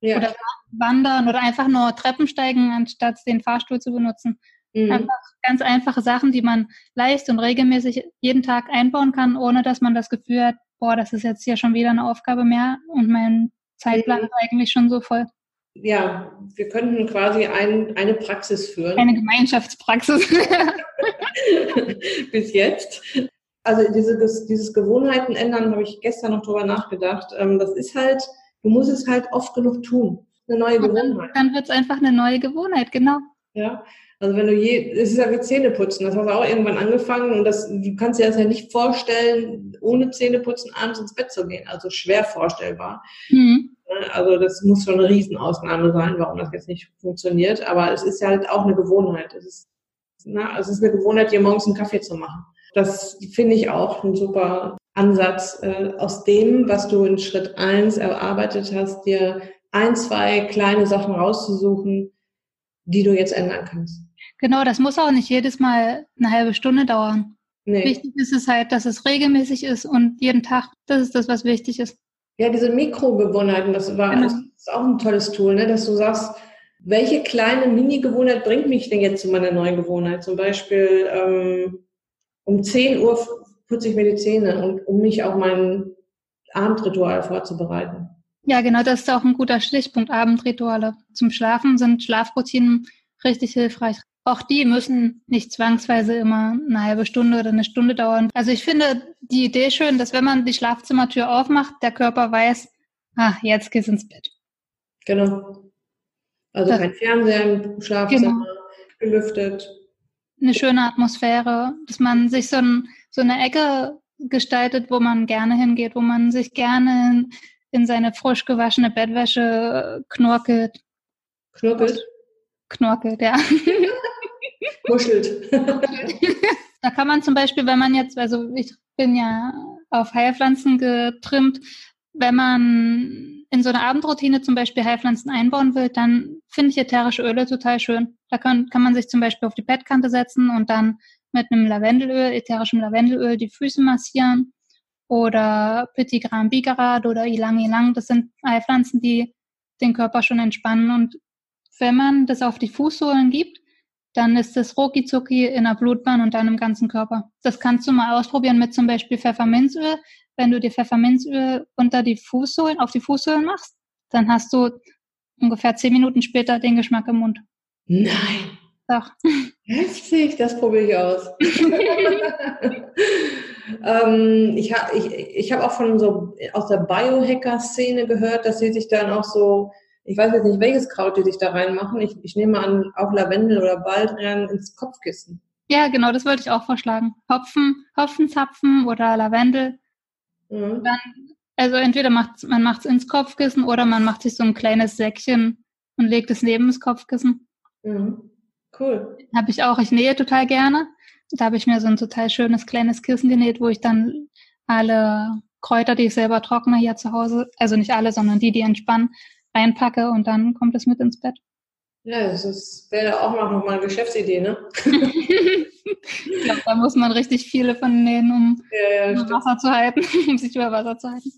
ja. oder wandern oder einfach nur Treppen steigen, anstatt den Fahrstuhl zu benutzen. Mhm. Einfach ganz einfache Sachen, die man leicht und regelmäßig jeden Tag einbauen kann, ohne dass man das Gefühl hat, boah, das ist jetzt hier schon wieder eine Aufgabe mehr und mein Zeitplan mhm. ist eigentlich schon so voll. Ja, wir könnten quasi ein, eine Praxis führen. Eine Gemeinschaftspraxis. [LAUGHS] Bis jetzt also diese, dieses Gewohnheiten ändern, habe ich gestern noch drüber nachgedacht. Ähm, das ist halt, du musst es halt oft genug tun. Eine neue Und Gewohnheit. Dann, dann wird es einfach eine neue Gewohnheit, genau. Ja. Also wenn du je, es ist ja wie Zähneputzen, das hast du auch irgendwann angefangen und das, du kannst dir das ja nicht vorstellen, ohne Zähneputzen abends ins Bett zu gehen. Also schwer vorstellbar. Mhm. Also das muss schon eine Riesenausnahme sein, warum das jetzt nicht funktioniert. Aber es ist ja halt auch eine Gewohnheit. Es ist, na, es ist eine Gewohnheit, dir morgens einen Kaffee zu machen. Das finde ich auch ein super Ansatz, äh, aus dem, was du in Schritt eins erarbeitet hast, dir ein, zwei kleine Sachen rauszusuchen, die du jetzt ändern kannst. Genau, das muss auch nicht jedes Mal eine halbe Stunde dauern. Nee. Wichtig ist es halt, dass es regelmäßig ist und jeden Tag, das ist das, was wichtig ist. Ja, diese Mikrogewohnheiten, das war genau. das ist auch ein tolles Tool, ne? dass du sagst, welche kleine Mini-Gewohnheit bringt mich denn jetzt zu meiner neuen Gewohnheit? Zum Beispiel ähm, um 10 Uhr putze ich mir die Zähne, und, um mich auf mein Abendritual vorzubereiten. Ja, genau, das ist auch ein guter Stichpunkt. Abendrituale. Zum Schlafen sind Schlafroutinen richtig hilfreich. Auch die müssen nicht zwangsweise immer eine halbe Stunde oder eine Stunde dauern. Also ich finde die Idee schön, dass wenn man die Schlafzimmertür aufmacht, der Körper weiß, ah, jetzt geht's ins Bett. Genau. Also das, kein Fernseher im Schlafzimmer, genau. gelüftet. Eine schöne Atmosphäre, dass man sich so, ein, so eine Ecke gestaltet, wo man gerne hingeht, wo man sich gerne in, in seine frisch gewaschene Bettwäsche knorkelt. Knorkelt? Knorkelt, ja. [LAUGHS] Kuschelt. [LAUGHS] da kann man zum Beispiel, wenn man jetzt, also ich bin ja auf Heilpflanzen getrimmt, wenn man in so eine Abendroutine zum Beispiel Heilpflanzen einbauen will, dann finde ich ätherische Öle total schön. Da kann, kann man sich zum Beispiel auf die Bettkante setzen und dann mit einem Lavendelöl, ätherischem Lavendelöl, die Füße massieren. Oder Pitigram bigarat oder Ilang Ilang. Das sind Heilpflanzen, die den Körper schon entspannen. Und wenn man das auf die Fußsohlen gibt, dann ist das Rokizuki in der Blutbahn und dann im ganzen Körper. Das kannst du mal ausprobieren mit zum Beispiel Pfefferminzöl. Wenn du dir Pfefferminzöl unter die Fußsohlen, auf die Fußsohlen machst, dann hast du ungefähr zehn Minuten später den Geschmack im Mund. Nein. Doch. [LAUGHS] Heftig, das probiere ich aus. [LAUGHS] ähm, ich habe ich, ich hab auch von so aus der Biohacker-Szene gehört, dass sie sich dann auch so ich weiß jetzt nicht, welches Kraut die sich da reinmachen. Ich, ich nehme an, auch Lavendel oder Baldrian ins Kopfkissen. Ja, genau, das wollte ich auch vorschlagen. Hopfen, Hopfenzapfen oder Lavendel. Mhm. Dann, also entweder macht man macht es ins Kopfkissen oder man macht sich so ein kleines Säckchen und legt es neben das Kopfkissen. Mhm. Cool. Habe ich auch. Ich nähe total gerne. Da habe ich mir so ein total schönes kleines Kissen genäht, wo ich dann alle Kräuter, die ich selber trockne hier zu Hause, also nicht alle, sondern die, die entspannen, reinpacke und dann kommt es mit ins Bett. Ja, das wäre auch noch mal eine Geschäftsidee, ne? ich glaube, da muss man richtig viele von nähen, um ja, ja, Wasser zu halten, [LAUGHS] um sich über Wasser zu halten.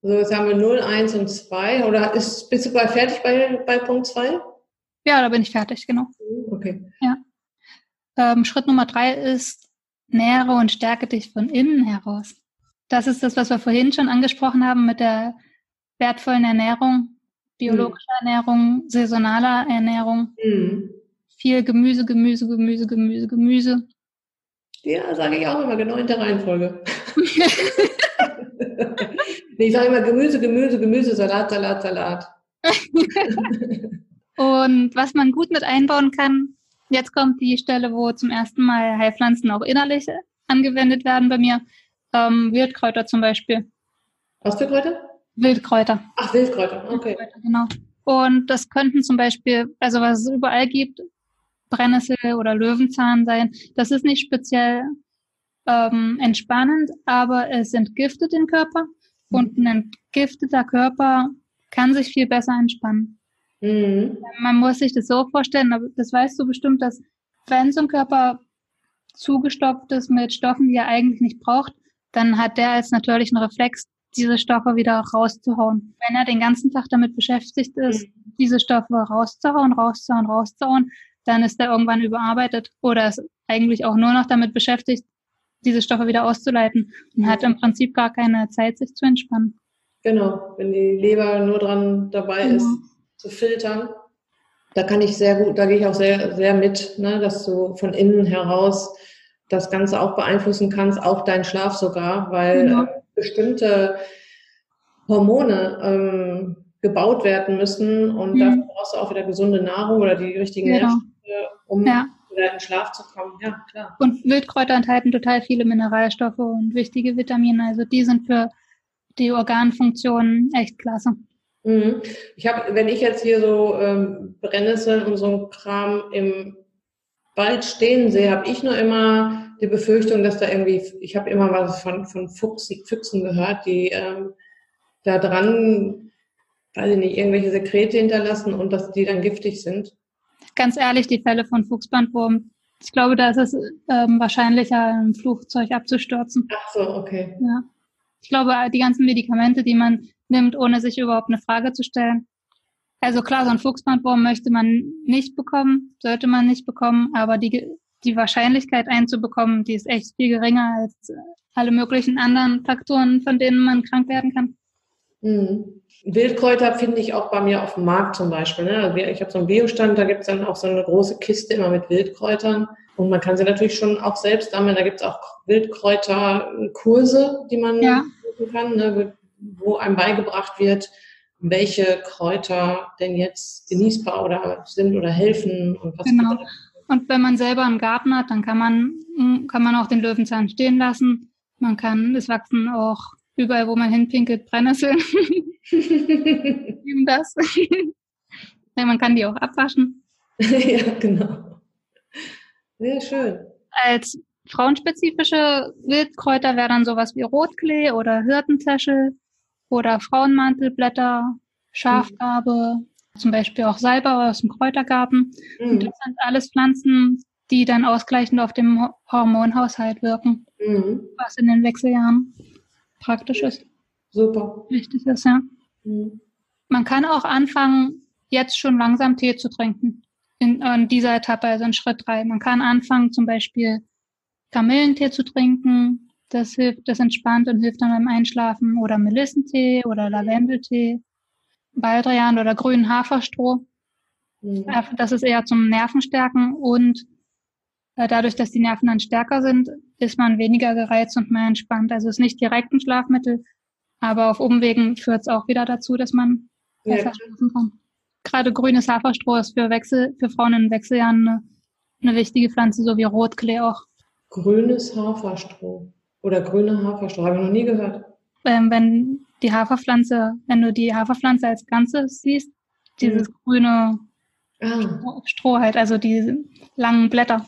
So, jetzt haben wir 0, 1 und 2. Oder ist, bist du bald fertig bei, bei Punkt 2? Ja, da bin ich fertig, genau. Okay. Ja. Ähm, Schritt Nummer 3 ist, nähere und stärke dich von innen heraus. Das ist das, was wir vorhin schon angesprochen haben mit der wertvollen Ernährung, biologischer mhm. Ernährung, saisonaler Ernährung. Mhm. Viel Gemüse, Gemüse, Gemüse, Gemüse, Gemüse. Ja, sage ich auch immer genau in der Reihenfolge. [LAUGHS] ich sage immer Gemüse, Gemüse, Gemüse, Salat, Salat, Salat. [LAUGHS] Und was man gut mit einbauen kann, jetzt kommt die Stelle, wo zum ersten Mal Heilpflanzen auch innerlich angewendet werden bei mir. Ähm, Wildkräuter zum Beispiel. Was für Kräuter? Wildkräuter. Ach, Wildkräuter, okay. Wildkräuter, genau. Und das könnten zum Beispiel, also was es überall gibt, Brennnessel oder Löwenzahn sein. Das ist nicht speziell ähm, entspannend, aber es entgiftet den Körper und ein entgifteter Körper kann sich viel besser entspannen. Mhm. Man muss sich das so vorstellen, aber das weißt du bestimmt, dass wenn so ein Körper zugestopft ist mit Stoffen, die er eigentlich nicht braucht, dann hat der als natürlichen Reflex diese Stoffe wieder rauszuhauen. Wenn er den ganzen Tag damit beschäftigt ist, mhm. diese Stoffe rauszuhauen, rauszuhauen, rauszuhauen, dann ist er irgendwann überarbeitet oder ist eigentlich auch nur noch damit beschäftigt, diese Stoffe wieder auszuleiten und hat im Prinzip gar keine Zeit, sich zu entspannen. Genau, wenn die Leber nur dran dabei genau. ist, zu filtern. Da kann ich sehr gut, da gehe ich auch sehr, sehr mit, ne, dass du von innen heraus das Ganze auch beeinflussen kannst, auch deinen Schlaf sogar, weil genau. Bestimmte Hormone ähm, gebaut werden müssen und mhm. dafür brauchst du auch wieder gesunde Nahrung oder die richtigen genau. Nährstoffe, um ja. wieder in Schlaf zu kommen. Ja, klar. Und Wildkräuter enthalten total viele Mineralstoffe und wichtige Vitamine. Also die sind für die Organfunktionen echt klasse. Mhm. Ich habe, wenn ich jetzt hier so ähm, Brennnesseln und so ein Kram im Wald stehen sehe, habe ich nur immer die Befürchtung, dass da irgendwie, ich habe immer was von, von Fuchs, Füchsen gehört, die ähm, da dran weiß ich nicht, irgendwelche Sekrete hinterlassen und dass die dann giftig sind? Ganz ehrlich, die Fälle von Fuchsbandwurm, ich glaube, da ist es ähm, wahrscheinlicher, ein Flugzeug abzustürzen. Ach so, okay. Ja. Ich glaube, die ganzen Medikamente, die man nimmt, ohne sich überhaupt eine Frage zu stellen. Also klar, so ein Fuchsbandwurm möchte man nicht bekommen, sollte man nicht bekommen, aber die, die Wahrscheinlichkeit einzubekommen, die ist echt viel geringer als alle möglichen anderen Faktoren, von denen man krank werden kann. Mhm. Wildkräuter finde ich auch bei mir auf dem Markt zum Beispiel. Ne? Also ich habe so einen Biostand, da gibt es dann auch so eine große Kiste immer mit Wildkräutern. Und man kann sie natürlich schon auch selbst sammeln. Da gibt es auch Wildkräuterkurse, die man ja. machen kann, ne? wo einem beigebracht wird, welche Kräuter denn jetzt genießbar oder sind oder helfen und was genau. Und wenn man selber einen Garten hat, dann kann man, kann man auch den Löwenzahn stehen lassen. Man kann, es wachsen auch überall, wo man hinpinkelt, Brennnesseln. [LAUGHS] Eben das. ja, man kann die auch abwaschen. [LAUGHS] ja, genau. Sehr schön. Als frauenspezifische Wildkräuter wäre dann sowas wie Rotklee oder Hirtentäschel oder Frauenmantelblätter, Schafgarbe, mhm. Zum Beispiel auch Salbei aus dem Kräutergarten. Mhm. Und das sind alles Pflanzen, die dann ausgleichend auf dem Hormonhaushalt wirken, mhm. was in den Wechseljahren praktisch ist. Super. Wichtig ist, ja. Mhm. Man kann auch anfangen, jetzt schon langsam Tee zu trinken. In, in dieser Etappe, also in Schritt drei. Man kann anfangen, zum Beispiel Kamillentee zu trinken. Das hilft, das entspannt und hilft dann beim Einschlafen. Oder Melissentee oder Lavendeltee, Baldrian oder grünen Haferstroh. Mhm. Das ist eher zum Nervenstärken und äh, dadurch, dass die Nerven dann stärker sind, ist man weniger gereizt und mehr entspannt. Also es ist nicht direkt ein Schlafmittel, aber auf Umwegen führt es auch wieder dazu, dass man besser ja. schlafen kann. Gerade grünes Haferstroh ist für Wechsel, für Frauen in Wechseljahren eine, eine wichtige Pflanze, so wie Rotklee auch. Grünes Haferstroh oder grüne Haferstroh, habe ich noch nie gehört. Ähm, wenn die Haferpflanze, wenn du die Haferpflanze als Ganzes siehst, dieses mhm. grüne ah. Stroh halt, also die langen Blätter.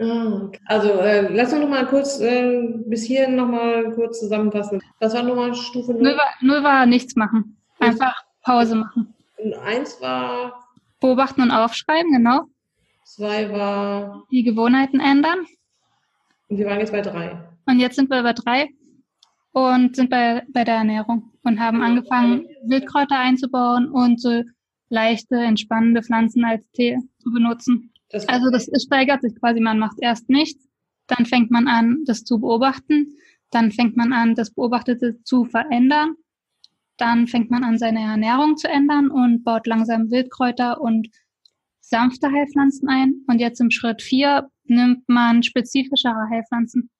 Ah, also äh, lass uns noch mal kurz äh, bis hierhin noch mal kurz zusammenfassen. Was war nochmal Stufe 0? 0 war, 0 war nichts machen. Einfach Pause machen. Und 1 war? Beobachten und aufschreiben, genau. 2 war? Die Gewohnheiten ändern. Und wir waren jetzt bei 3. Und jetzt sind wir bei 3 und sind bei, bei der Ernährung und haben angefangen, Wildkräuter einzubauen und so leichte, entspannende Pflanzen als Tee zu benutzen. Das also das steigert sich quasi, man macht erst nichts, dann fängt man an, das zu beobachten, dann fängt man an, das Beobachtete zu verändern, dann fängt man an, seine Ernährung zu ändern und baut langsam Wildkräuter und sanfte Heilpflanzen ein. Und jetzt im Schritt vier nimmt man spezifischere Heilpflanzen.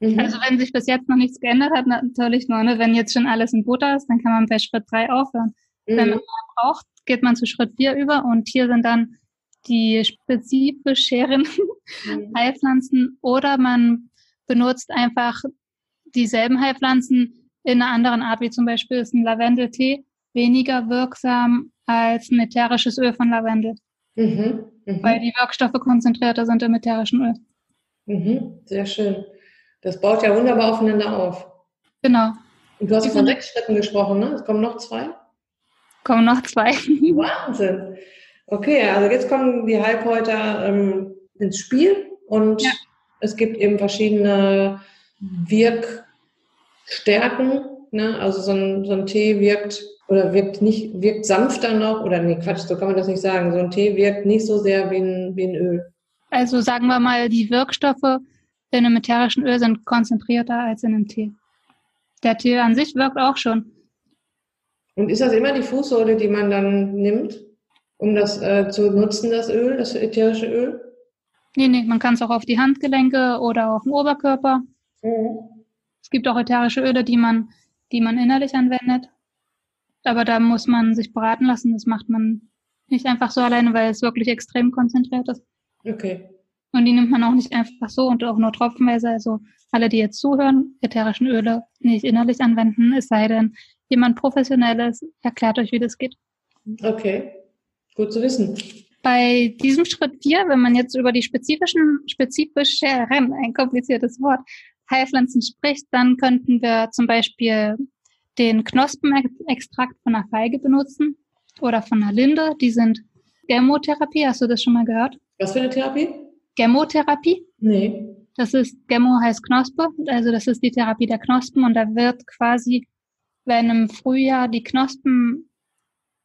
Mhm. Also wenn sich bis jetzt noch nichts geändert hat, natürlich nur, ne, wenn jetzt schon alles in Butter ist, dann kann man bei Schritt drei aufhören. Mhm. Wenn man mehr braucht, geht man zu Schritt vier über und hier sind dann die spezifisch scheren mhm. [LAUGHS] Heilpflanzen oder man benutzt einfach dieselben Heilpflanzen in einer anderen Art, wie zum Beispiel ist ein Lavendeltee weniger wirksam als ein ätherisches Öl von Lavendel. Mhm, mh. Weil die Wirkstoffe konzentrierter sind im ätherischen Öl. Mhm, sehr schön. Das baut ja wunderbar aufeinander auf. Genau. Und du hast von sechs Schritten gesprochen, ne? Es kommen noch zwei? Kommen noch zwei. [LAUGHS] Wahnsinn. Okay, also jetzt kommen die Heilkräuter ähm, ins Spiel und ja. es gibt eben verschiedene Wirkstärken. Ne? Also so ein, so ein Tee wirkt oder wirkt nicht, wirkt sanfter noch, oder nee, Quatsch, so kann man das nicht sagen. So ein Tee wirkt nicht so sehr wie ein, wie ein Öl. Also sagen wir mal, die Wirkstoffe in einem ätherischen Öl sind konzentrierter als in einem Tee. Der Tee an sich wirkt auch schon. Und ist das immer die Fußsohle, die man dann nimmt? um das äh, zu nutzen, das Öl, das ätherische Öl? Nee, nee, man kann es auch auf die Handgelenke oder auf den Oberkörper. Mhm. Es gibt auch ätherische Öle, die man, die man innerlich anwendet. Aber da muss man sich beraten lassen. Das macht man nicht einfach so alleine, weil es wirklich extrem konzentriert ist. Okay. Und die nimmt man auch nicht einfach so und auch nur tropfenweise. Also alle, die jetzt zuhören, ätherischen Öle nicht innerlich anwenden, es sei denn, jemand Professionelles erklärt euch, wie das geht. Okay. Gut zu wissen. Bei diesem Schritt 4, wenn man jetzt über die spezifischen, spezifischeren, ein kompliziertes Wort, Heilpflanzen spricht, dann könnten wir zum Beispiel den Knospenextrakt von einer Feige benutzen oder von einer Linde. Die sind Gemotherapie. Hast du das schon mal gehört? Was für eine Therapie? Gemotherapie. Nee. Das ist, Gemo heißt Knospe, also das ist die Therapie der Knospen und da wird quasi, wenn im Frühjahr die Knospen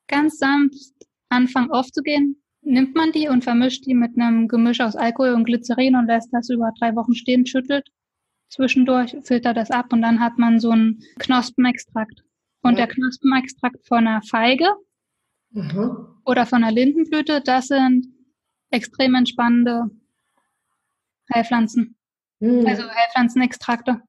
ganz sanft anfangen aufzugehen, nimmt man die und vermischt die mit einem Gemisch aus Alkohol und Glycerin und lässt das über drei Wochen stehen, schüttelt zwischendurch, filtert das ab und dann hat man so einen Knospenextrakt. Und ja. der Knospenextrakt von einer Feige mhm. oder von einer Lindenblüte, das sind extrem entspannende Heilpflanzen. Mhm. Also Heilpflanzenextrakte.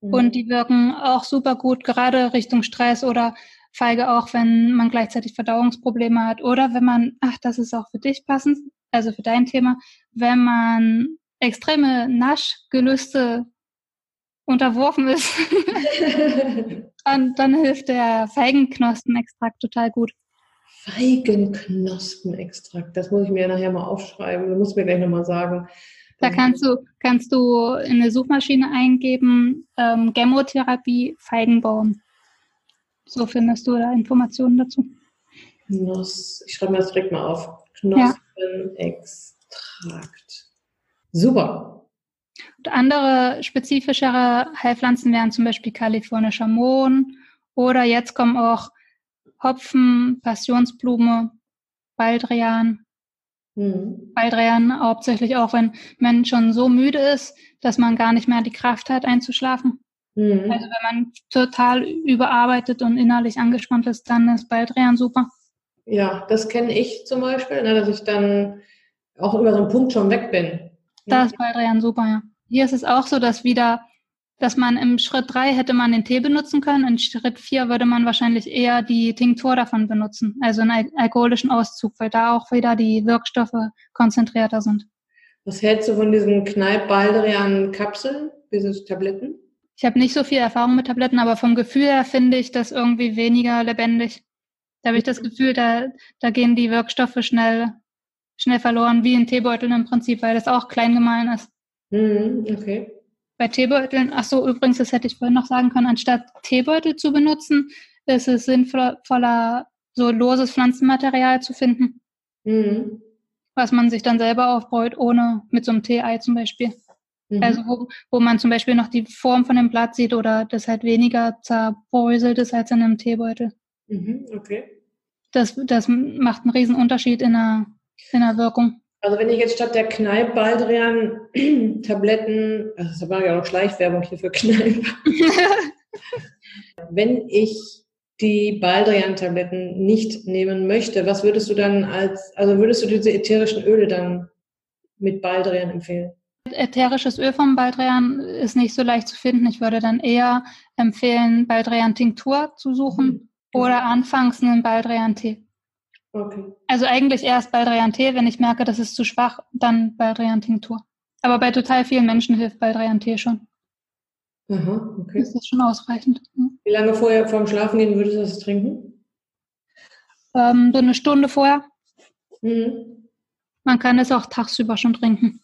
Mhm. Und die wirken auch super gut, gerade Richtung Stress oder Feige auch, wenn man gleichzeitig Verdauungsprobleme hat oder wenn man, ach, das ist auch für dich passend, also für dein Thema, wenn man extreme Naschgelüste unterworfen ist, [LAUGHS] dann, dann hilft der Feigenknospenextrakt total gut. Feigenknospenextrakt, das muss ich mir nachher mal aufschreiben. Du musst mir gleich nochmal sagen. Da kannst du, kannst du in eine Suchmaschine eingeben, ähm, Gemotherapie Feigenbaum. So findest du da Informationen dazu. Knoss, ich schreibe mir das direkt mal auf. Knospenextrakt. Super. Und andere spezifischere Heilpflanzen wären zum Beispiel kalifornischer Mohn oder jetzt kommen auch Hopfen, Passionsblume, Baldrian, Mhm. Baldrian hauptsächlich auch, wenn man schon so müde ist, dass man gar nicht mehr die Kraft hat, einzuschlafen. Mhm. Also wenn man total überarbeitet und innerlich angespannt ist, dann ist Baldrian super. Ja, das kenne ich zum Beispiel, ne, dass ich dann auch über so einen Punkt schon weg bin. Da ist Baldrian super, ja. Hier ist es auch so, dass wieder dass man im Schritt drei hätte man den Tee benutzen können, in Schritt vier würde man wahrscheinlich eher die Tinktur davon benutzen, also einen alkoholischen Auszug, weil da auch wieder die Wirkstoffe konzentrierter sind. Was hältst du von diesen Kneipp-Baldrian-Kapseln, diese Tabletten? Ich habe nicht so viel Erfahrung mit Tabletten, aber vom Gefühl her finde ich das irgendwie weniger lebendig. Da habe ich das Gefühl, da, da gehen die Wirkstoffe schnell, schnell verloren, wie in Teebeuteln im Prinzip, weil das auch klein gemahlen ist. Mhm, okay bei Teebeuteln, ach so, übrigens, das hätte ich vorhin noch sagen können, anstatt Teebeutel zu benutzen, ist es sinnvoller, so loses Pflanzenmaterial zu finden. Mhm. Was man sich dann selber aufbräut, ohne mit so einem Tee-Ei zum Beispiel. Mhm. Also wo, wo man zum Beispiel noch die Form von dem Blatt sieht oder das halt weniger zerbröselt ist als in einem Teebeutel. Mhm, okay. Das, das macht einen riesen Unterschied in der, in der Wirkung. Also wenn ich jetzt statt der Kneipp Baldrian [CLEARS THROAT] Tabletten, also das war ja auch Schleichwerbung hier für Kneipp, [LAUGHS] wenn ich die Baldrian Tabletten nicht nehmen möchte, was würdest du dann als, also würdest du diese ätherischen Öle dann mit Baldrian empfehlen? Ätherisches Öl vom Baldrian ist nicht so leicht zu finden. Ich würde dann eher empfehlen, Baldrian Tinktur zu suchen mhm. oder anfangs einen Baldrian Tee. Okay. Also eigentlich erst Baldrian Tee, wenn ich merke, das ist zu schwach, dann Baldrian Tinktur. Aber bei total vielen Menschen hilft Baldrian Tee schon. Aha, okay. Ist das schon ausreichend. Wie lange vorher vorm Schlafen gehen würdest du das trinken? Ähm, so eine Stunde vorher. Mhm. Man kann es auch tagsüber schon trinken.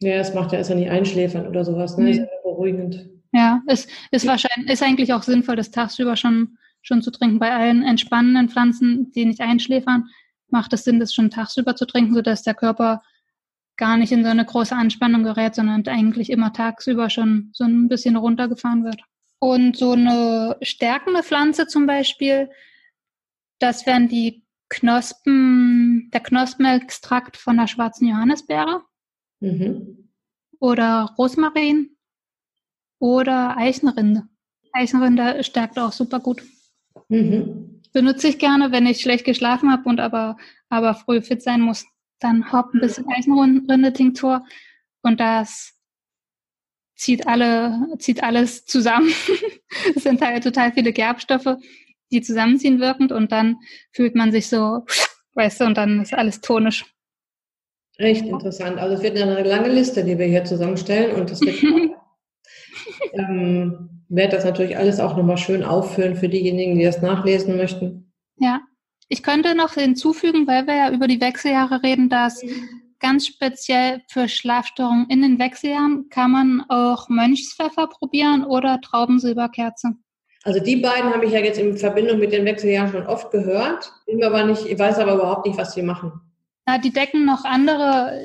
Ja, es macht ja erst ja nicht einschläfern oder sowas, ne? Mhm. Ist ja beruhigend. Ja, es ist wahrscheinlich, ist eigentlich auch sinnvoll, das tagsüber schon schon zu trinken. Bei allen entspannenden Pflanzen, die nicht einschläfern, macht es Sinn, das schon tagsüber zu trinken, sodass der Körper gar nicht in so eine große Anspannung gerät, sondern eigentlich immer tagsüber schon so ein bisschen runtergefahren wird. Und so eine stärkende Pflanze zum Beispiel, das wären die Knospen, der Knospenextrakt von der schwarzen Johannisbeere mhm. oder Rosmarin oder Eichenrinde. Eichenrinde stärkt auch super gut. Mhm. Benutze ich gerne, wenn ich schlecht geschlafen habe und aber, aber früh fit sein muss. Dann haupt ein bisschen Eichenrinde-Tinktur und das zieht alle, zieht alles zusammen. [LAUGHS] Es sind halt total viele Gerbstoffe, die zusammenziehen wirkend und dann fühlt man sich so, weißt du, und dann ist alles tonisch. Recht interessant. Also es wird eine lange Liste, die wir hier zusammenstellen und das wird [LAUGHS] ähm, werde das natürlich alles auch nochmal schön auffüllen für diejenigen, die das nachlesen möchten. Ja, ich könnte noch hinzufügen, weil wir ja über die Wechseljahre reden, dass ganz speziell für Schlafstörungen in den Wechseljahren kann man auch Mönchspfeffer probieren oder Traubensilberkerze. Also die beiden habe ich ja jetzt in Verbindung mit den Wechseljahren schon oft gehört, bin aber nicht, ich weiß aber überhaupt nicht, was die machen. Ja, die decken noch andere,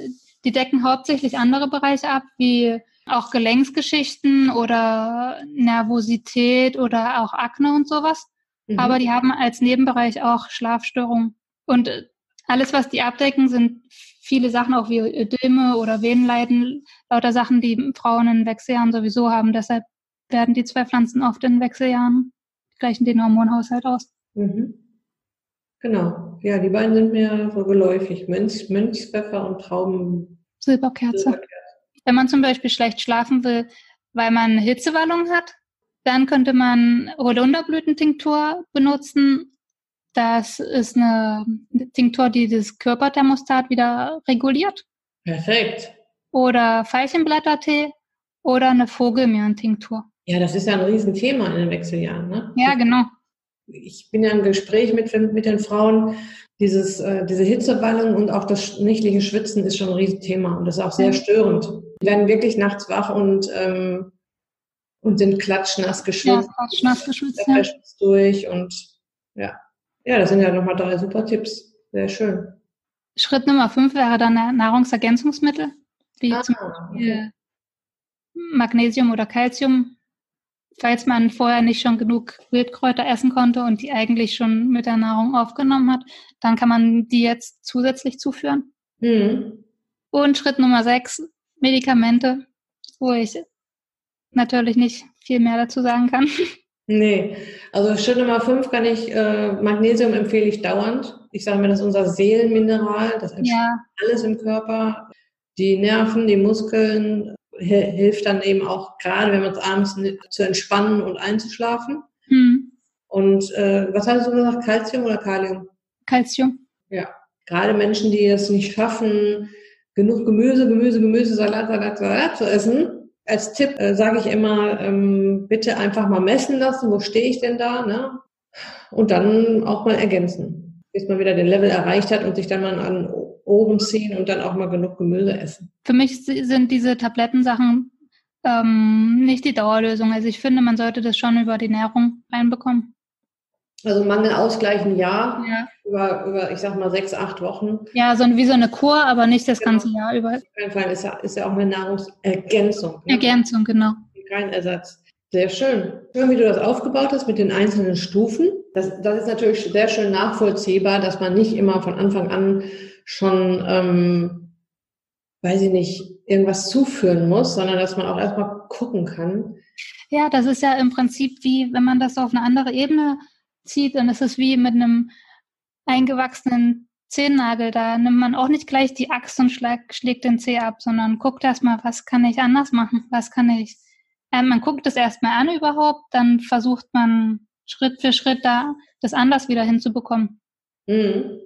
die decken hauptsächlich andere Bereiche ab, wie auch Gelenksgeschichten oder Nervosität oder auch Akne und sowas. Mhm. Aber die haben als Nebenbereich auch Schlafstörungen. Und alles, was die abdecken, sind viele Sachen auch wie Ödeme oder Venenleiden, lauter Sachen, die Frauen in Wechseljahren sowieso haben. Deshalb werden die zwei Pflanzen oft in Wechseljahren, gleichen den Hormonhaushalt aus. Mhm. Genau. Ja, die beiden sind mir so geläufig. Mönch, Mönchspfeffer und Trauben. Silberkerze. Wenn man zum Beispiel schlecht schlafen will, weil man Hitzewallung hat, dann könnte man Holunderblütentinktur benutzen. Das ist eine Tinktur, die das Körperthermostat wieder reguliert. Perfekt. Oder Veilchenblättertee oder eine Vogelmeeren-Tinktur. Ja, das ist ja ein Riesenthema in den Wechseljahren. Ne? Ja, genau. Ich bin ja im Gespräch mit, mit den Frauen. Dieses, äh, diese Hitzewallung und auch das nächtliche Schwitzen ist schon ein Riesenthema und das ist auch sehr störend. Die werden wirklich nachts wach und, ähm, und sind klatschnass geschwitzt. Ja, klatschnass geschwitzt. Ja. durch und ja. Ja, das sind ja nochmal drei super Tipps. Sehr schön. Schritt Nummer fünf wäre dann Nahrungsergänzungsmittel, wie ah, zum Beispiel okay. Magnesium oder Calcium, falls man vorher nicht schon genug Wildkräuter essen konnte und die eigentlich schon mit der Nahrung aufgenommen hat, dann kann man die jetzt zusätzlich zuführen. Mhm. Und Schritt Nummer sechs, Medikamente, wo ich natürlich nicht viel mehr dazu sagen kann. [LAUGHS] Nee, also Schritt Nummer fünf kann ich, äh, Magnesium empfehle ich dauernd. Ich sage mir, das ist unser Seelenmineral, das ja. alles im Körper. Die Nerven, die Muskeln, hilft dann eben auch gerade, wenn man es abends zu entspannen und einzuschlafen. Hm. Und äh, was hattest du gesagt, Calcium oder Kalium? Calcium. Ja, gerade Menschen, die es nicht schaffen, genug Gemüse, Gemüse, Gemüse, Salat, Salat, Salat zu essen. Als Tipp äh, sage ich immer, ähm, bitte einfach mal messen lassen, wo stehe ich denn da, ne? Und dann auch mal ergänzen, bis man wieder den Level erreicht hat und sich dann mal an Ohren ziehen und dann auch mal genug Gemüse essen. Für mich sind diese Tablettensachen ähm, nicht die Dauerlösung. Also ich finde, man sollte das schon über die Ernährung reinbekommen. Also Mangel ausgleichen, ja. ja. Über, über, ich sag mal, sechs, acht Wochen. Ja, so wie so eine Kur, aber nicht das genau. ganze Jahr über. Auf jeden Fall ist ja, ist ja auch eine Nahrungsergänzung. Ne? Ergänzung, genau. Kein Ersatz. Sehr schön. Schön, wie du das aufgebaut hast mit den einzelnen Stufen. Das, das ist natürlich sehr schön nachvollziehbar, dass man nicht immer von Anfang an schon, ähm, weiß ich nicht, irgendwas zuführen muss, sondern dass man auch erstmal gucken kann. Ja, das ist ja im Prinzip wie, wenn man das auf eine andere Ebene zieht, dann ist es wie mit einem eingewachsenen Zehennagel. Da nimmt man auch nicht gleich die Axt und schlägt, schlägt den Zeh ab, sondern guckt erstmal, was kann ich anders machen? Was kann ich? Äh, man guckt es erstmal an überhaupt, dann versucht man Schritt für Schritt da das anders wieder hinzubekommen. Mhm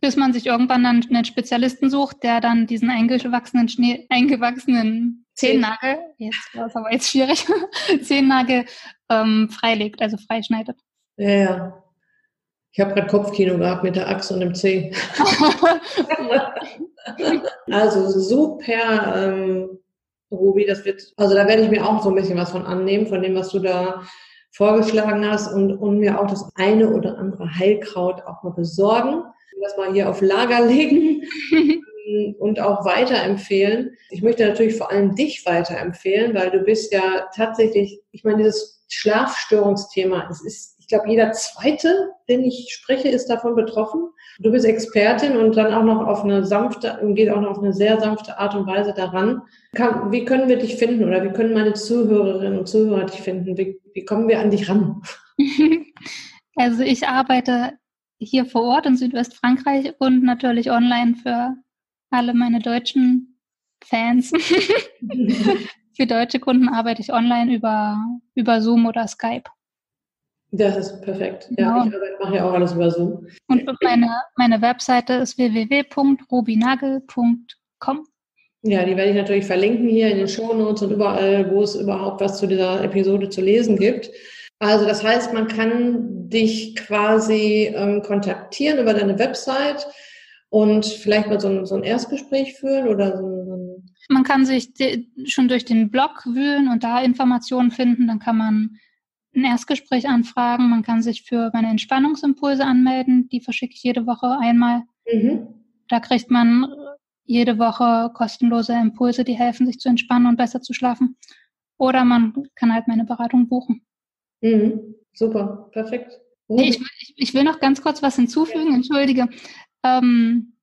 bis man sich irgendwann dann einen Spezialisten sucht, der dann diesen eingewachsenen Schnee, eingewachsenen Zehennagel, jetzt war es aber jetzt schwierig, [LAUGHS] Zehennagel ähm, freilegt, also freischneidet. Ja, ja. Ich habe gerade Kopfkino gehabt mit der Axt und dem Zeh. [LAUGHS] also super, ähm, Ruby, das wird, also da werde ich mir auch so ein bisschen was von annehmen, von dem, was du da vorgeschlagen hast und, und mir auch das eine oder andere Heilkraut auch mal besorgen das mal hier auf Lager legen [LAUGHS] und auch weiterempfehlen. Ich möchte natürlich vor allem dich weiterempfehlen, weil du bist ja tatsächlich, ich meine, dieses Schlafstörungsthema, es ist, ich glaube, jeder zweite, den ich spreche, ist davon betroffen. Du bist Expertin und dann auch noch auf eine sanfte, geht auch noch auf eine sehr sanfte Art und Weise daran. wie können wir dich finden oder wie können meine Zuhörerinnen und Zuhörer dich finden? Wie, wie kommen wir an dich ran? [LAUGHS] Also ich arbeite hier vor Ort in Südwestfrankreich und natürlich online für alle meine deutschen Fans. [LAUGHS] [LAUGHS] für deutsche Kunden arbeite ich online über, über Zoom oder Skype. Das ist perfekt. Ja, genau. ich mache ja auch alles über Zoom. Und meine, meine Webseite ist www.robinagel.com. Ja, die werde ich natürlich verlinken hier in den Show Notes und überall, wo es überhaupt was zu dieser Episode zu lesen gibt. Also das heißt, man kann dich quasi ähm, kontaktieren über deine Website und vielleicht mal so ein, so ein Erstgespräch führen oder so ein Man kann sich schon durch den Blog wühlen und da Informationen finden. Dann kann man ein Erstgespräch anfragen. Man kann sich für meine Entspannungsimpulse anmelden. Die verschicke ich jede Woche einmal. Mhm. Da kriegt man jede Woche kostenlose Impulse, die helfen, sich zu entspannen und besser zu schlafen. Oder man kann halt meine Beratung buchen. Mhm. Super, perfekt. Nee, ich, ich, will noch ganz kurz was hinzufügen, entschuldige. Ähm,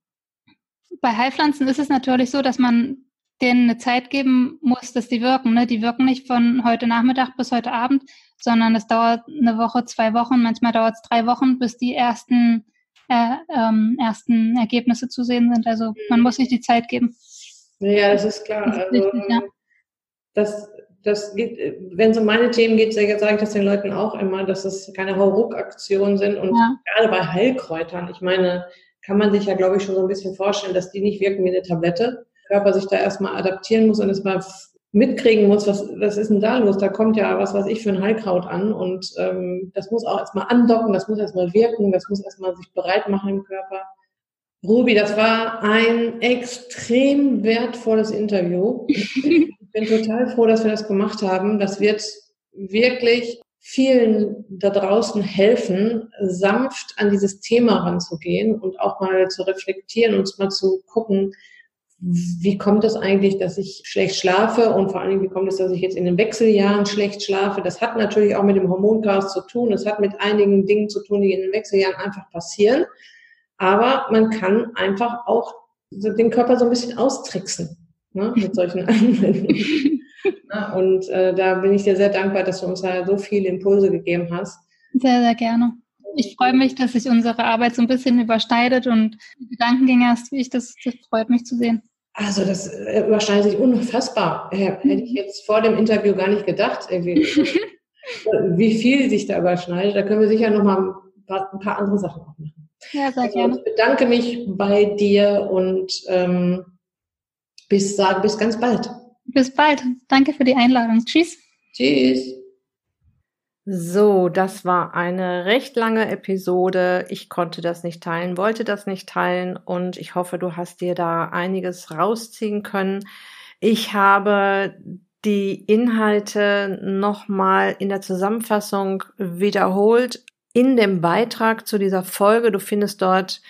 bei Heilpflanzen ist es natürlich so, dass man denen eine Zeit geben muss, dass die wirken. Ne? Die wirken nicht von heute Nachmittag bis heute Abend, sondern es dauert eine Woche, zwei Wochen, manchmal dauert es drei Wochen, bis die ersten, äh, ähm, ersten Ergebnisse zu sehen sind. Also man muss sich die Zeit geben. Ja, das ist klar. Das ist also, wichtig, ja. das, das geht, wenn es um meine Themen geht, sage ich das den Leuten auch immer, dass es keine Hauruck-Aktionen sind und ja. gerade bei Heilkräutern, ich meine, kann man sich ja, glaube ich, schon so ein bisschen vorstellen, dass die nicht wirken wie eine Tablette. Der Körper sich da erstmal adaptieren muss und erstmal mitkriegen muss, was, was ist denn da los? Da kommt ja was weiß ich für ein Heilkraut an und ähm, das muss auch erstmal andocken, das muss erstmal wirken, das muss erstmal sich bereit machen im Körper. Ruby, das war ein extrem wertvolles Interview. Ich bin total froh, dass wir das gemacht haben. Das wird wirklich vielen da draußen helfen, sanft an dieses Thema ranzugehen und auch mal zu reflektieren und mal zu gucken, wie kommt es eigentlich, dass ich schlecht schlafe und vor allen Dingen, wie kommt es, dass ich jetzt in den Wechseljahren schlecht schlafe? Das hat natürlich auch mit dem Hormonchaos zu tun. Es hat mit einigen Dingen zu tun, die in den Wechseljahren einfach passieren. Aber man kann einfach auch den Körper so ein bisschen austricksen ne, mit solchen [LAUGHS] Anwendungen. und äh, da bin ich dir sehr dankbar, dass du uns da so viele Impulse gegeben hast. Sehr, sehr gerne. Ich freue mich, dass sich unsere Arbeit so ein bisschen überschneidet und Gedankengänge hast wie ich. Das, das freut mich zu sehen. Also das äh, überschneidet sich unfassbar. Hätte ich jetzt vor dem Interview gar nicht gedacht, [LAUGHS] wie viel sich da überschneidet. Da können wir sicher noch mal ein paar, ein paar andere Sachen auch machen. Ja, sehr also, gerne. Ich bedanke mich bei dir und ähm, bis, sag, bis ganz bald. Bis bald. Danke für die Einladung. Tschüss. Tschüss. So, das war eine recht lange Episode. Ich konnte das nicht teilen, wollte das nicht teilen und ich hoffe, du hast dir da einiges rausziehen können. Ich habe die Inhalte nochmal in der Zusammenfassung wiederholt in dem Beitrag zu dieser Folge. Du findest dort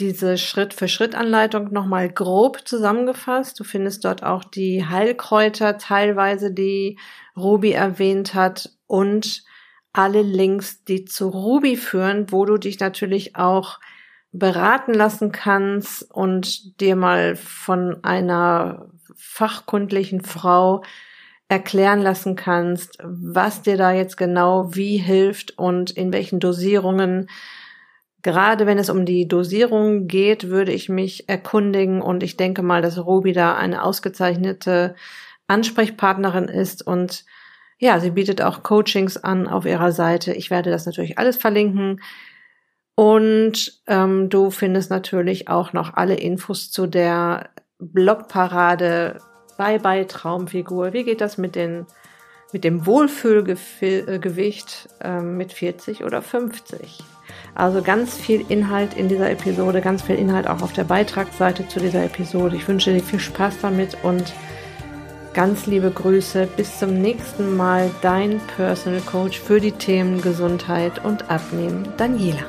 diese Schritt-für-Schritt-Anleitung nochmal grob zusammengefasst. Du findest dort auch die Heilkräuter teilweise, die Ruby erwähnt hat und alle Links, die zu Ruby führen, wo du dich natürlich auch beraten lassen kannst und dir mal von einer fachkundlichen Frau erklären lassen kannst, was dir da jetzt genau wie hilft und in welchen Dosierungen. Gerade wenn es um die Dosierung geht, würde ich mich erkundigen und ich denke mal, dass Ruby da eine ausgezeichnete Ansprechpartnerin ist und ja, sie bietet auch Coachings an auf ihrer Seite. Ich werde das natürlich alles verlinken. Und ähm, du findest natürlich auch noch alle Infos zu der Blogparade Bye Bye Traumfigur. Wie geht das mit den mit dem Wohlfühlgewicht äh, mit 40 oder 50? Also ganz viel Inhalt in dieser Episode, ganz viel Inhalt auch auf der Beitragsseite zu dieser Episode. Ich wünsche dir viel Spaß damit und ganz liebe Grüße. Bis zum nächsten Mal, dein Personal Coach für die Themen Gesundheit und Abnehmen, Daniela.